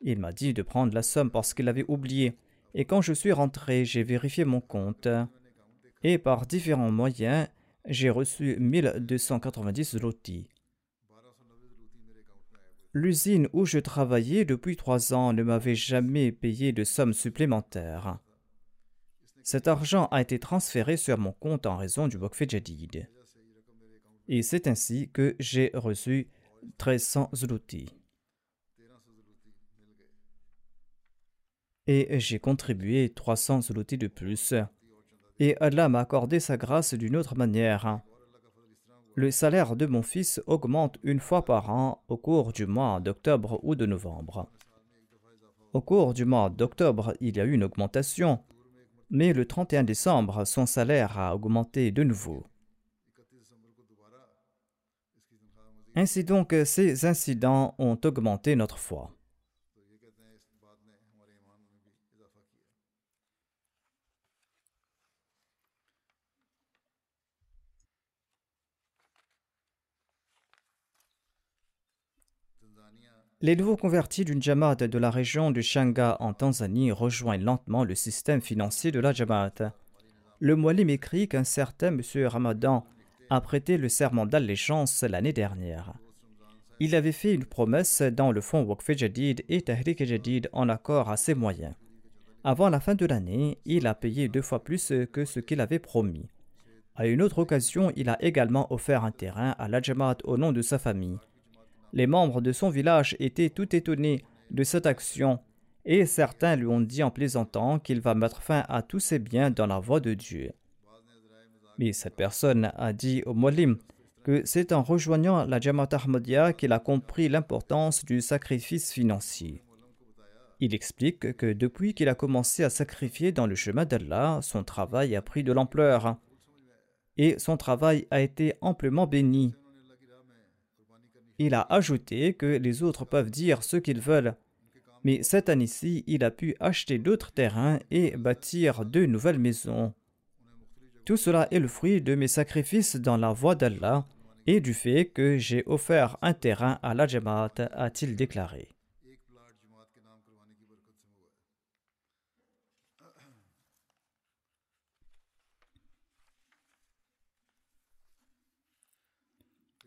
Il m'a dit de prendre la somme parce qu'il avait oublié. Et quand je suis rentré, j'ai vérifié mon compte. Et par différents moyens, j'ai reçu 1290 zloty. L'usine où je travaillais depuis trois ans ne m'avait jamais payé de somme supplémentaire. Cet argent a été transféré sur mon compte en raison du Bokfe Jadid. Et c'est ainsi que j'ai reçu 1300 zloty. Et j'ai contribué 300 zloty de plus. Et Allah m'a accordé sa grâce d'une autre manière. Le salaire de mon fils augmente une fois par an au cours du mois d'octobre ou de novembre. Au cours du mois d'octobre, il y a eu une augmentation, mais le 31 décembre, son salaire a augmenté de nouveau. Ainsi donc, ces incidents ont augmenté notre foi. Les nouveaux convertis d'une Jamaat de la région du Shanga en Tanzanie rejoignent lentement le système financier de la Jamaat. Le Moualim écrit qu'un certain M. Ramadan a prêté le serment d'allégeance l'année dernière. Il avait fait une promesse dans le fonds Waqf Jadid et Tahrik Jadid en accord à ses moyens. Avant la fin de l'année, il a payé deux fois plus que ce qu'il avait promis. À une autre occasion, il a également offert un terrain à l'Ajamaat au nom de sa famille. Les membres de son village étaient tout étonnés de cette action et certains lui ont dit en plaisantant qu'il va mettre fin à tous ses biens dans la voie de Dieu. Mais cette personne a dit au Molim que c'est en rejoignant la Jamaat Ahmadiyya qu'il a compris l'importance du sacrifice financier. Il explique que depuis qu'il a commencé à sacrifier dans le chemin d'Allah, son travail a pris de l'ampleur et son travail a été amplement béni. Il a ajouté que les autres peuvent dire ce qu'ils veulent, mais cette année-ci, il a pu acheter d'autres terrains et bâtir deux nouvelles maisons. Tout cela est le fruit de mes sacrifices dans la voie d'Allah et du fait que j'ai offert un terrain à la Jamaat, a-t-il déclaré.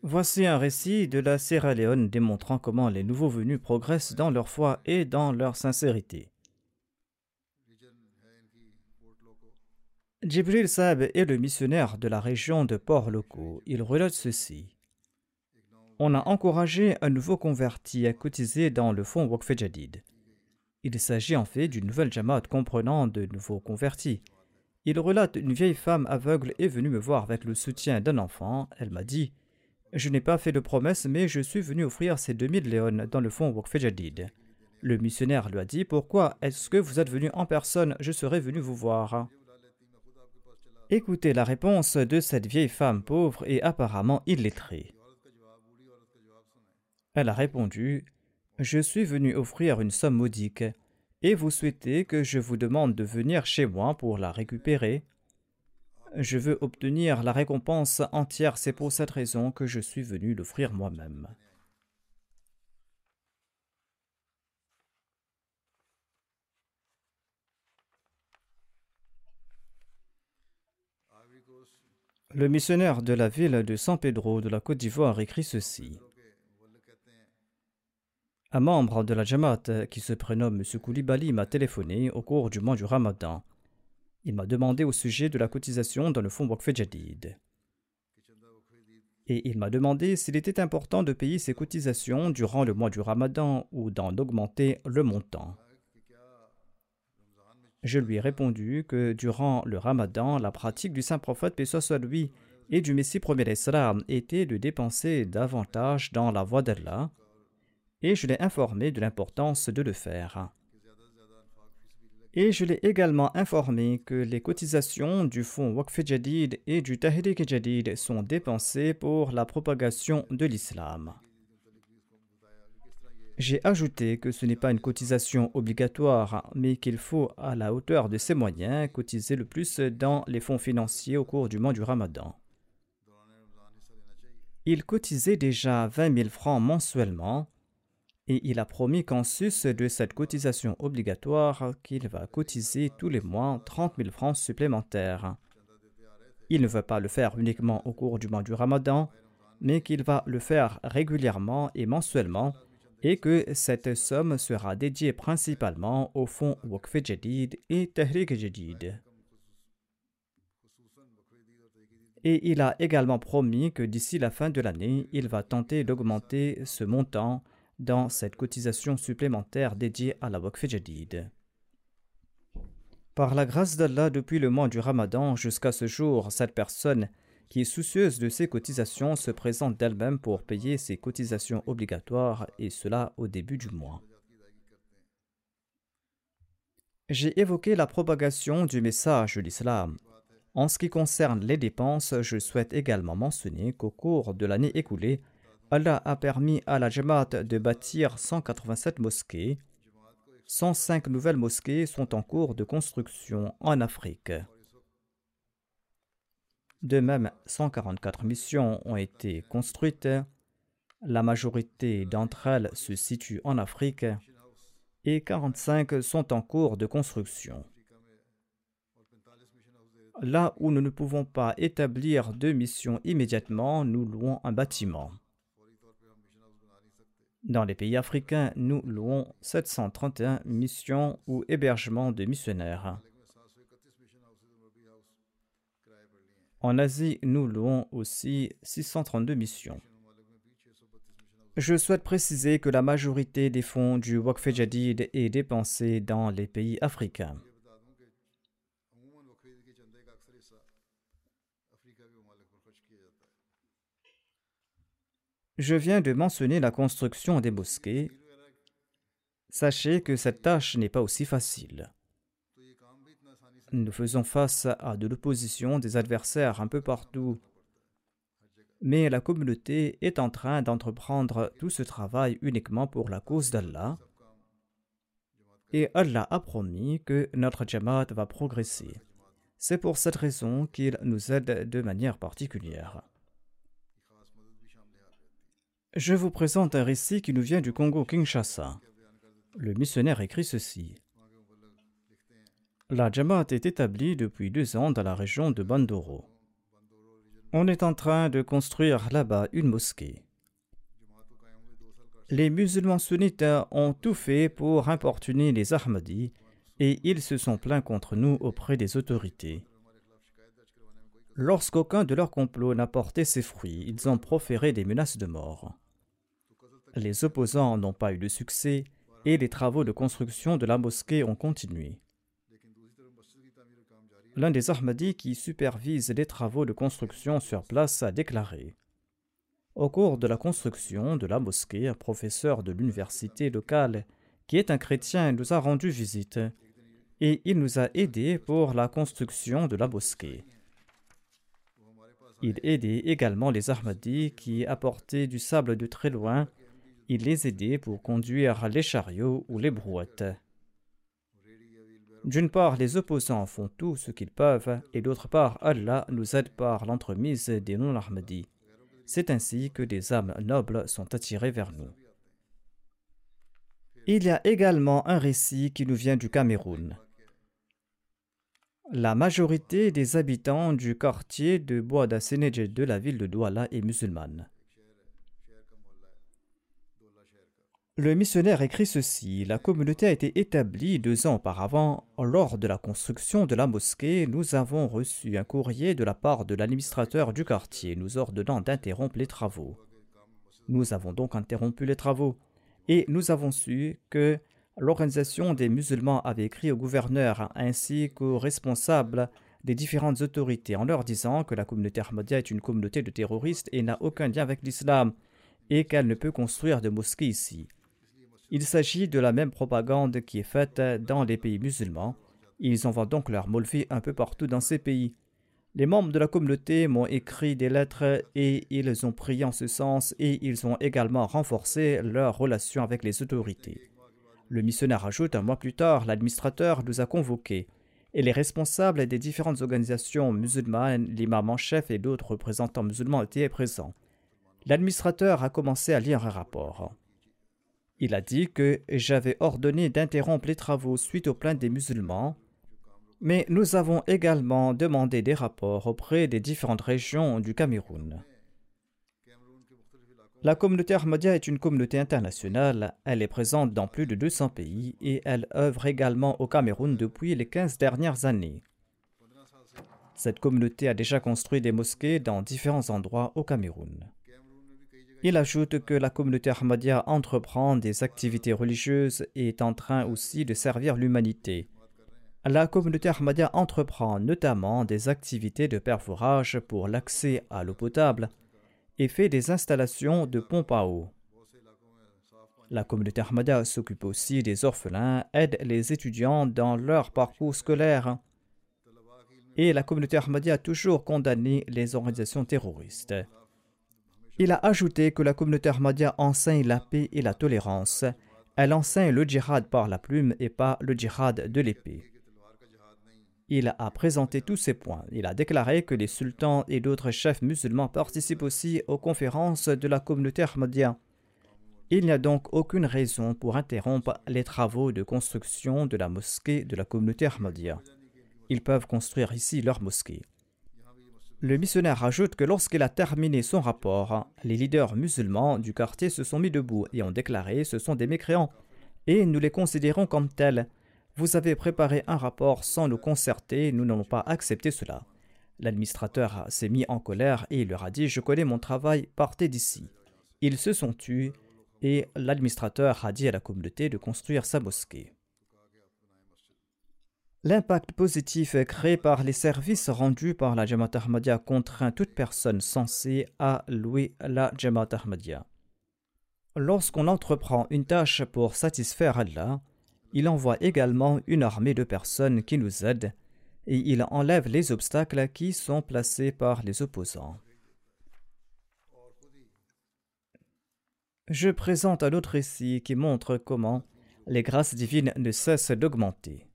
Voici un récit de la Sierra Leone démontrant comment les nouveaux venus progressent dans leur foi et dans leur sincérité. Jibril Saab est le missionnaire de la région de Port-Locaux. Il relate ceci. On a encouragé un nouveau converti à cotiser dans le fonds Waqf Jadid. Il s'agit en fait d'une nouvelle jamaat comprenant de nouveaux convertis. Il relate une vieille femme aveugle est venue me voir avec le soutien d'un enfant. Elle m'a dit Je n'ai pas fait de promesse, mais je suis venu offrir ces 2000 léons dans le fonds Waqf Jadid. Le missionnaire lui a dit Pourquoi est-ce que vous êtes venu en personne? Je serais venu vous voir. Écoutez la réponse de cette vieille femme pauvre et apparemment illettrée. Elle a répondu Je suis venu offrir une somme modique, et vous souhaitez que je vous demande de venir chez moi pour la récupérer. Je veux obtenir la récompense entière, c'est pour cette raison que je suis venu l'offrir moi-même. Le missionnaire de la ville de San Pedro de la Côte d'Ivoire écrit ceci. Un membre de la Jamaat qui se prénomme M. Koulibaly m'a téléphoné au cours du mois du Ramadan. Il m'a demandé au sujet de la cotisation dans le fonds Waqf Jadid. Et il m'a demandé s'il était important de payer ces cotisations durant le mois du Ramadan ou d'en augmenter le montant. Je lui ai répondu que durant le ramadan, la pratique du saint prophète, paix soit lui, et du Messie premier Islam était de dépenser davantage dans la voie d'Allah, et je l'ai informé de l'importance de le faire. Et je l'ai également informé que les cotisations du fonds Waqf et du Tahrik Jadid sont dépensées pour la propagation de l'islam. J'ai ajouté que ce n'est pas une cotisation obligatoire, mais qu'il faut, à la hauteur de ses moyens, cotiser le plus dans les fonds financiers au cours du mois du Ramadan. Il cotisait déjà 20 000 francs mensuellement et il a promis qu'en sus de cette cotisation obligatoire, qu'il va cotiser tous les mois 30 000 francs supplémentaires. Il ne veut pas le faire uniquement au cours du mois du Ramadan, mais qu'il va le faire régulièrement et mensuellement et que cette somme sera dédiée principalement au fonds Waqf Jadid et Tahrik Jadid. Et il a également promis que d'ici la fin de l'année, il va tenter d'augmenter ce montant dans cette cotisation supplémentaire dédiée à la Waqf Jadid. Par la grâce d'Allah, depuis le mois du Ramadan jusqu'à ce jour, cette personne qui est soucieuse de ses cotisations, se présente d'elle-même pour payer ses cotisations obligatoires et cela au début du mois. J'ai évoqué la propagation du message de l'islam. En ce qui concerne les dépenses, je souhaite également mentionner qu'au cours de l'année écoulée, Allah a permis à la Jamaat de bâtir 187 mosquées. 105 nouvelles mosquées sont en cours de construction en Afrique. De même, 144 missions ont été construites. La majorité d'entre elles se situent en Afrique et 45 sont en cours de construction. Là où nous ne pouvons pas établir deux missions immédiatement, nous louons un bâtiment. Dans les pays africains, nous louons 731 missions ou hébergements de missionnaires. En Asie, nous louons aussi 632 missions. Je souhaite préciser que la majorité des fonds du Waqf Jadid est dépensée dans les pays africains. Je viens de mentionner la construction des mosquées. Sachez que cette tâche n'est pas aussi facile. Nous faisons face à de l'opposition des adversaires un peu partout. Mais la communauté est en train d'entreprendre tout ce travail uniquement pour la cause d'Allah. Et Allah a promis que notre Jamaat va progresser. C'est pour cette raison qu'il nous aide de manière particulière. Je vous présente un récit qui nous vient du Congo-Kinshasa. Le missionnaire écrit ceci. La Jamaat est établie depuis deux ans dans la région de Bandoro. On est en train de construire là-bas une mosquée. Les musulmans sunnites ont tout fait pour importuner les Ahmadis et ils se sont plaints contre nous auprès des autorités. Lorsqu'aucun de leurs complots n'a porté ses fruits, ils ont proféré des menaces de mort. Les opposants n'ont pas eu de succès et les travaux de construction de la mosquée ont continué. L'un des Ahmadis qui supervise les travaux de construction sur place a déclaré Au cours de la construction de la mosquée, un professeur de l'université locale qui est un chrétien, nous a rendu visite et il nous a aidés pour la construction de la mosquée. Il aidait également les Ahmadis qui apportaient du sable de très loin. Il les aidait pour conduire les chariots ou les brouettes. D'une part, les opposants font tout ce qu'ils peuvent, et d'autre part, Allah nous aide par l'entremise des non-Ahmadis. C'est ainsi que des âmes nobles sont attirées vers nous. Il y a également un récit qui nous vient du Cameroun. La majorité des habitants du quartier de Bois de la ville de Douala est musulmane. Le missionnaire écrit ceci La communauté a été établie deux ans auparavant. Lors de la construction de la mosquée, nous avons reçu un courrier de la part de l'administrateur du quartier nous ordonnant d'interrompre les travaux. Nous avons donc interrompu les travaux et nous avons su que l'organisation des musulmans avait écrit au gouverneur ainsi qu'aux responsables des différentes autorités en leur disant que la communauté Ahmadiyya est une communauté de terroristes et n'a aucun lien avec l'islam et qu'elle ne peut construire de mosquée ici. Il s'agit de la même propagande qui est faite dans les pays musulmans. Ils envoient donc leur molvi un peu partout dans ces pays. Les membres de la communauté m'ont écrit des lettres et ils ont prié en ce sens et ils ont également renforcé leurs relations avec les autorités. Le missionnaire ajoute un mois plus tard, l'administrateur nous a convoqués et les responsables des différentes organisations musulmanes, l'imam en chef et d'autres représentants musulmans étaient présents. L'administrateur a commencé à lire un rapport. Il a dit que j'avais ordonné d'interrompre les travaux suite aux plaintes des musulmans, mais nous avons également demandé des rapports auprès des différentes régions du Cameroun. La communauté Ahmadiyya est une communauté internationale. Elle est présente dans plus de 200 pays et elle œuvre également au Cameroun depuis les 15 dernières années. Cette communauté a déjà construit des mosquées dans différents endroits au Cameroun. Il ajoute que la communauté Ahmadiyya entreprend des activités religieuses et est en train aussi de servir l'humanité. La communauté Ahmadiyya entreprend notamment des activités de perforage pour l'accès à l'eau potable et fait des installations de pompes à eau. La communauté Ahmadiyya s'occupe aussi des orphelins, aide les étudiants dans leur parcours scolaire. Et la communauté Ahmadiyya a toujours condamné les organisations terroristes. Il a ajouté que la communauté Ahmadiyya enseigne la paix et la tolérance. Elle enseigne le djihad par la plume et pas le djihad de l'épée. Il a présenté tous ces points. Il a déclaré que les sultans et d'autres chefs musulmans participent aussi aux conférences de la communauté Ahmadiyya. Il n'y a donc aucune raison pour interrompre les travaux de construction de la mosquée de la communauté Ahmadiyya. Ils peuvent construire ici leur mosquée. Le missionnaire ajoute que lorsqu'il a terminé son rapport, les leaders musulmans du quartier se sont mis debout et ont déclaré ce sont des mécréants et nous les considérons comme tels. Vous avez préparé un rapport sans nous concerter, nous n'allons pas accepter cela. L'administrateur s'est mis en colère et il leur a dit Je connais mon travail, partez d'ici. Ils se sont tus et l'administrateur a dit à la communauté de construire sa mosquée. L'impact positif créé par les services rendus par la Jamaat Ahmadiyya contraint toute personne censée à louer la Jamaat Ahmadiyya. Lorsqu'on entreprend une tâche pour satisfaire Allah, il envoie également une armée de personnes qui nous aident et il enlève les obstacles qui sont placés par les opposants. Je présente un autre récit qui montre comment les grâces divines ne cessent d'augmenter.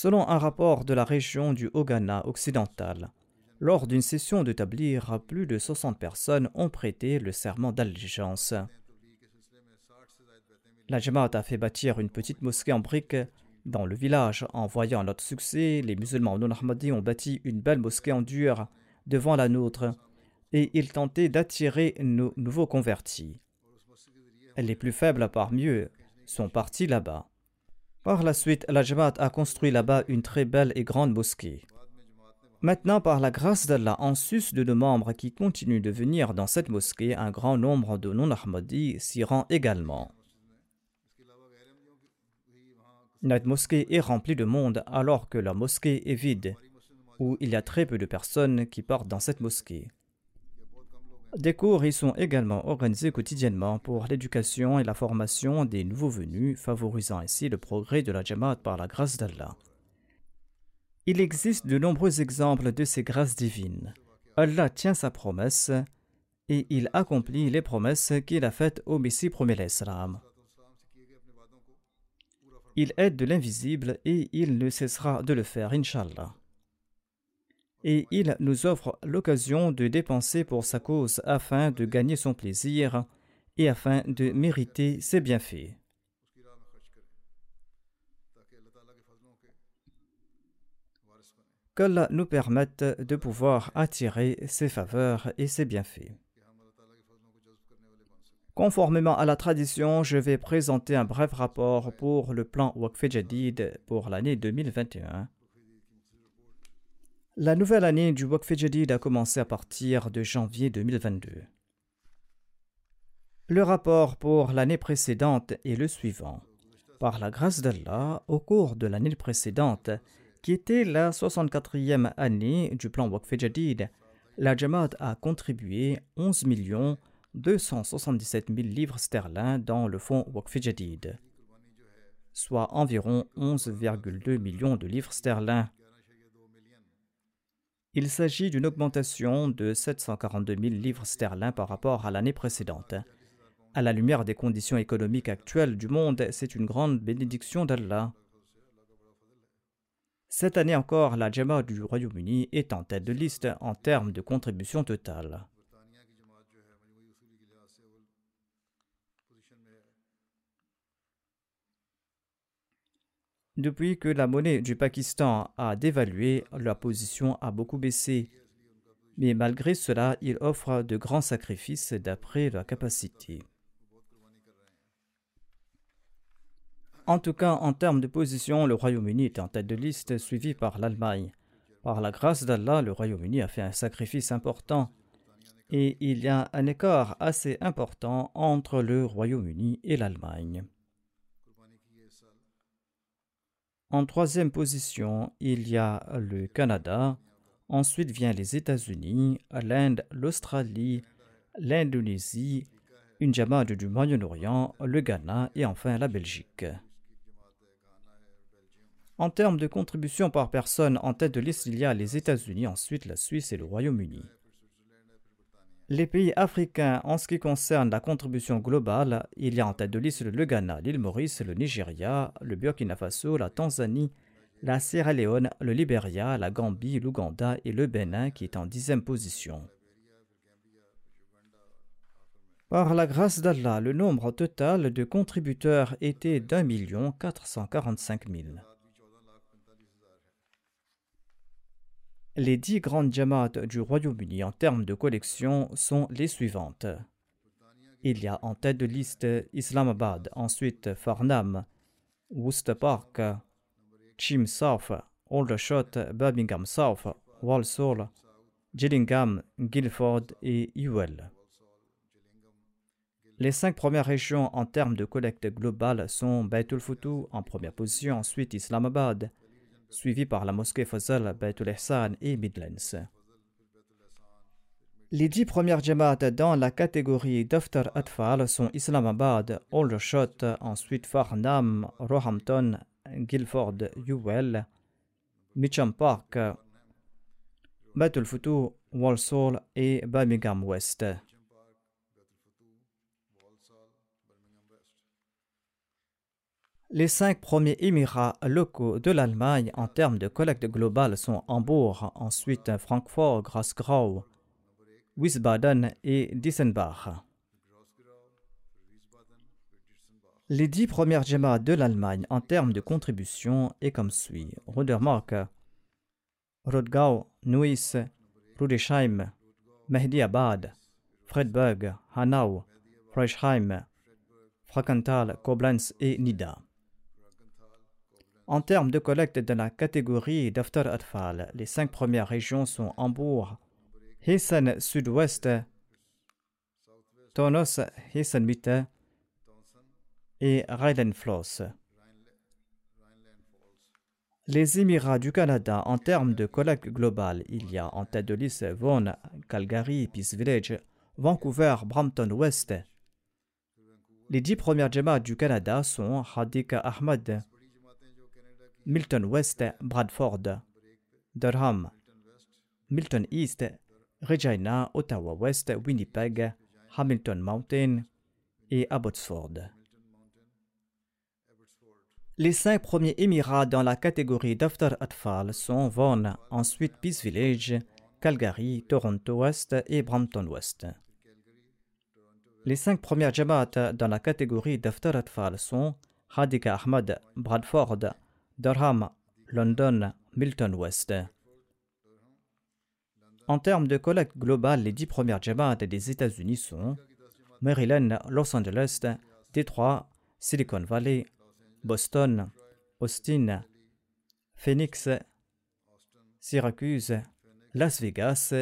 Selon un rapport de la région du Haut-Ghana occidental, lors d'une session de tablir, plus de 60 personnes ont prêté le serment d'allégeance. La Jamaat a fait bâtir une petite mosquée en briques dans le village. En voyant notre succès, les musulmans non ahmadis ont bâti une belle mosquée en dur devant la nôtre et ils tentaient d'attirer nos nouveaux convertis. Les plus faibles parmi eux sont partis là-bas. Par la suite, la Jamaat a construit là-bas une très belle et grande mosquée. Maintenant, par la grâce d'Allah, en sus de nos membres qui continuent de venir dans cette mosquée, un grand nombre de non-Ahmadis s'y rend également. Notre mosquée est remplie de monde alors que la mosquée est vide, où il y a très peu de personnes qui partent dans cette mosquée. Des cours y sont également organisés quotidiennement pour l'éducation et la formation des nouveaux venus, favorisant ainsi le progrès de la Jamaat par la grâce d'Allah. Il existe de nombreux exemples de ces grâces divines. Allah tient sa promesse et il accomplit les promesses qu'il a faites au Messie premier l'Islam. Il aide de l'invisible et il ne cessera de le faire, Inshallah. Et il nous offre l'occasion de dépenser pour sa cause afin de gagner son plaisir et afin de mériter ses bienfaits. Qu'Allah nous permette de pouvoir attirer ses faveurs et ses bienfaits. Conformément à la tradition, je vais présenter un bref rapport pour le plan Waqf Jadid pour l'année 2021. La nouvelle année du Waqf a commencé à partir de janvier 2022. Le rapport pour l'année précédente est le suivant. Par la grâce d'Allah, au cours de l'année précédente, qui était la 64e année du plan Waqf la Jamaat a contribué 11 millions 277 000 livres sterling dans le fonds Waqf soit environ 11,2 millions de livres sterling. Il s'agit d'une augmentation de 742 000 livres sterling par rapport à l'année précédente. À la lumière des conditions économiques actuelles du monde, c'est une grande bénédiction d'Allah. Cette année encore, la Jama du Royaume-Uni est en tête de liste en termes de contribution totale. Depuis que la monnaie du Pakistan a dévalué, la position a beaucoup baissé. Mais malgré cela, il offre de grands sacrifices d'après la capacité. En tout cas, en termes de position, le Royaume-Uni est en tête de liste, suivi par l'Allemagne. Par la grâce d'Allah, le Royaume-Uni a fait un sacrifice important. Et il y a un écart assez important entre le Royaume-Uni et l'Allemagne. En troisième position, il y a le Canada. Ensuite vient les États-Unis, l'Inde, l'Australie, l'Indonésie, une Jamaat du Moyen-Orient, le Ghana et enfin la Belgique. En termes de contribution par personne, en tête de liste, il y a les États-Unis, ensuite la Suisse et le Royaume-Uni. Les pays africains, en ce qui concerne la contribution globale, il y a en tête de liste le Ghana, l'île Maurice, le Nigeria, le Burkina Faso, la Tanzanie, la Sierra Leone, le Liberia, la Gambie, l'Ouganda et le Bénin qui est en dixième position. Par la grâce d'Allah, le nombre total de contributeurs était d'un million quatre cent quarante-cinq mille. Les dix grandes jamaat du Royaume-Uni en termes de collection sont les suivantes. Il y a en tête de liste Islamabad, ensuite Farnham, Worcester Park, Chim South, Aldershot, Birmingham South, Walsall, Gillingham, Guildford et Ewell. Les cinq premières régions en termes de collecte globale sont Baitul Futu en première position, ensuite Islamabad, suivi par la mosquée Fazal, Baitul Ihsan et Midlands. Les dix premières jamaat dans la catégorie Daftar Atfal sont Islamabad, Aldershot, ensuite Farnham, Roehampton, Guildford, Ewell, Mitcham Park, Baitul Futu, Walsall et Birmingham West. Les cinq premiers émirats locaux de l'Allemagne en termes de collecte globale sont Hambourg, ensuite Francfort, Grasgrau, Wiesbaden et Dissenbach. Les dix premières gemmas de l'Allemagne en termes de contribution est comme suit Rudermark, Rodgau, Neuss, Rudesheim, Mehdiabad, Fredberg, Hanau, Freischheim, Frankenthal, Koblenz et Nida. En termes de collecte de la catégorie d'Aftar Atfal, les cinq premières régions sont Hambourg, Hessen Sud-Ouest, Tonos, Hessen Mitte et Rheinland-Pfalz. Les Émirats du Canada, en termes de collecte globale, il y a en tête de liste Vaughan, Calgary, Peace Village, Vancouver, Brampton West. Les dix premières Jamaat du Canada sont Hadika Ahmad, Milton West, Bradford, Durham, Milton East, Regina, Ottawa West, Winnipeg, Hamilton Mountain et Abbotsford. Les cinq premiers émirats dans la catégorie d'After Atfal sont Vaughan, ensuite Peace Village, Calgary, Toronto West et Brampton West. Les cinq premières Jamaat dans la catégorie d'After Atfal sont Hadika Ahmad, Bradford, Durham, London, Milton West. En termes de collecte globale, les dix premières Jamaat des États-Unis sont Maryland, Los Angeles, Détroit, Silicon Valley, Boston, Austin, Phoenix, Syracuse, Las Vegas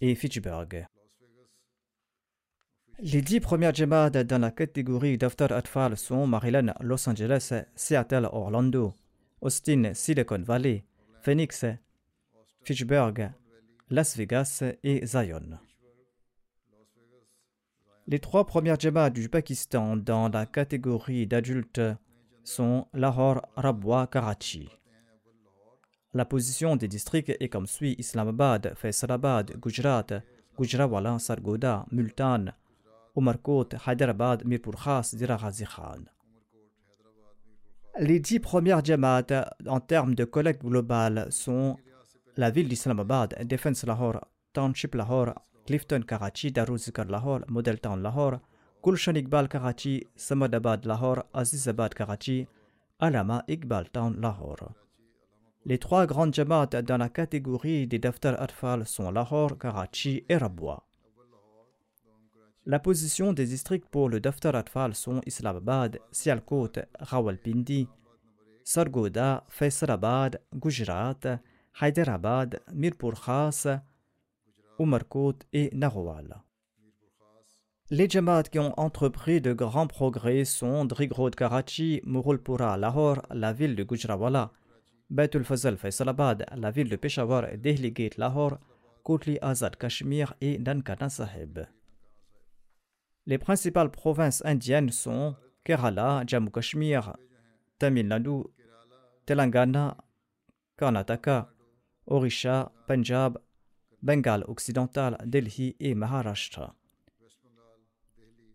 et Fitchburg. Les dix premières Jamaat dans la catégorie d'After Atfal sont Maryland, Los Angeles, Seattle, Orlando, Austin, Silicon Valley, Phoenix, Fitchburg, Las Vegas et Zion. Les trois premières Jamaat du Pakistan dans la catégorie d'adultes sont Lahore, Rabwa, Karachi. La position des districts est comme suit Islamabad, Faisalabad, Gujarat, Gujrawala, Sargoda, Multan, Umarkot, Hyderabad, Mirpur Khas. Les dix premières Jamaat en termes de collecte globale sont la ville d'Islamabad, Defense Lahore, Township Lahore, Clifton Karachi, Daruzikar Lahore, Model Town Lahore, Gulshan Iqbal Karachi, Samadabad Lahore, Azizabad Karachi, Alama Iqbal Town Lahore. Les trois grandes jamaat dans la catégorie des Daftar Atfal sont Lahore, Karachi et Rabwa. La position des districts pour le Daftar Atfal sont Islamabad, Sialkot, Rawalpindi, Sargoda, Faisalabad, Gujarat, Hyderabad, Mirpur Khas, Umarkot et Narowal. Les Jamaat qui ont entrepris de grands progrès sont Drigrod Karachi, Murulpura Lahore, la ville de Gujrawala, Baitul Fazal Faisalabad, la ville de Peshawar et Dehli Gate Lahore, Kotli Azad Kashmir et Nankana Sahib. Les principales provinces indiennes sont Kerala, Jammu Kashmir, Tamil Nadu, Telangana, Karnataka, Orisha, Punjab, Bengale occidental, Delhi et Maharashtra.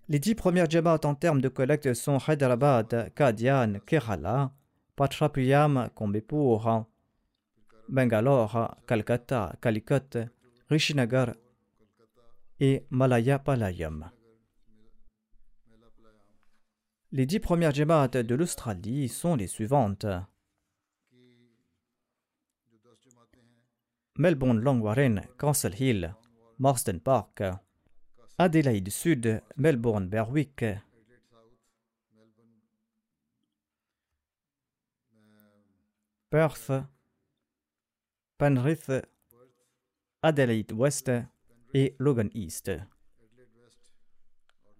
Les dix premières Jamaat en termes de collecte sont Hyderabad, Kadian, Kerala, Patrapuyam, Kombipur, Bangalore, Calcutta, Calicut, Rishinagar et Malayapalayam. Les dix premières Jamaat de l'Australie sont les suivantes. Melbourne Long Warren, Castle Hill, Marsden Park, Adelaide Sud, Melbourne Berwick, Perth, Penrith, Adelaide West et Logan East.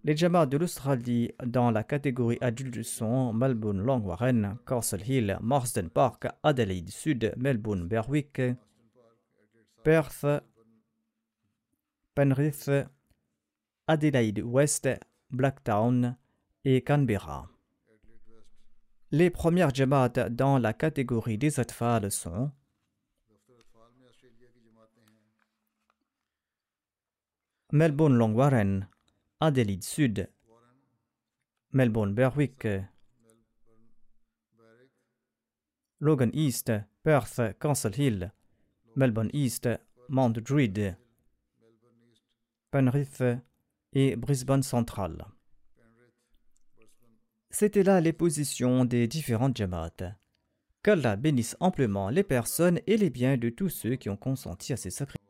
Les Jamaat de l'Australie dans la catégorie adulte sont Melbourne Long Warren, Castle Hill, Marsden Park, Adelaide Sud, Melbourne Berwick, Perth, Penrith, Adelaide West, Blacktown et Canberra. Les premières Jamaat dans la catégorie des Atfal sont Melbourne Long Warren, Adelaide Sud, Melbourne Berwick, Logan East, Perth, Castle Hill, Melbourne East, Mount Druid, Penrith et Brisbane Central. C'était là les positions des différentes Jamaat. Qu'Allah bénisse amplement les personnes et les biens de tous ceux qui ont consenti à ces sacrifices.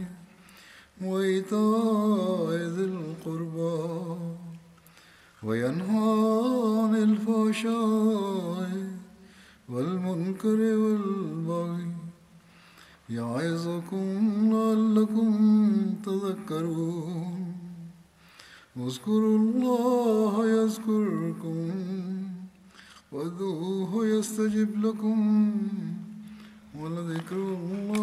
وإيتاء ذي القربى وينهى عن الفحشاء والمنكر والبغي يعظكم لعلكم تذكرون اذكروا الله يذكركم وادعوه يستجب لكم ولذكر الله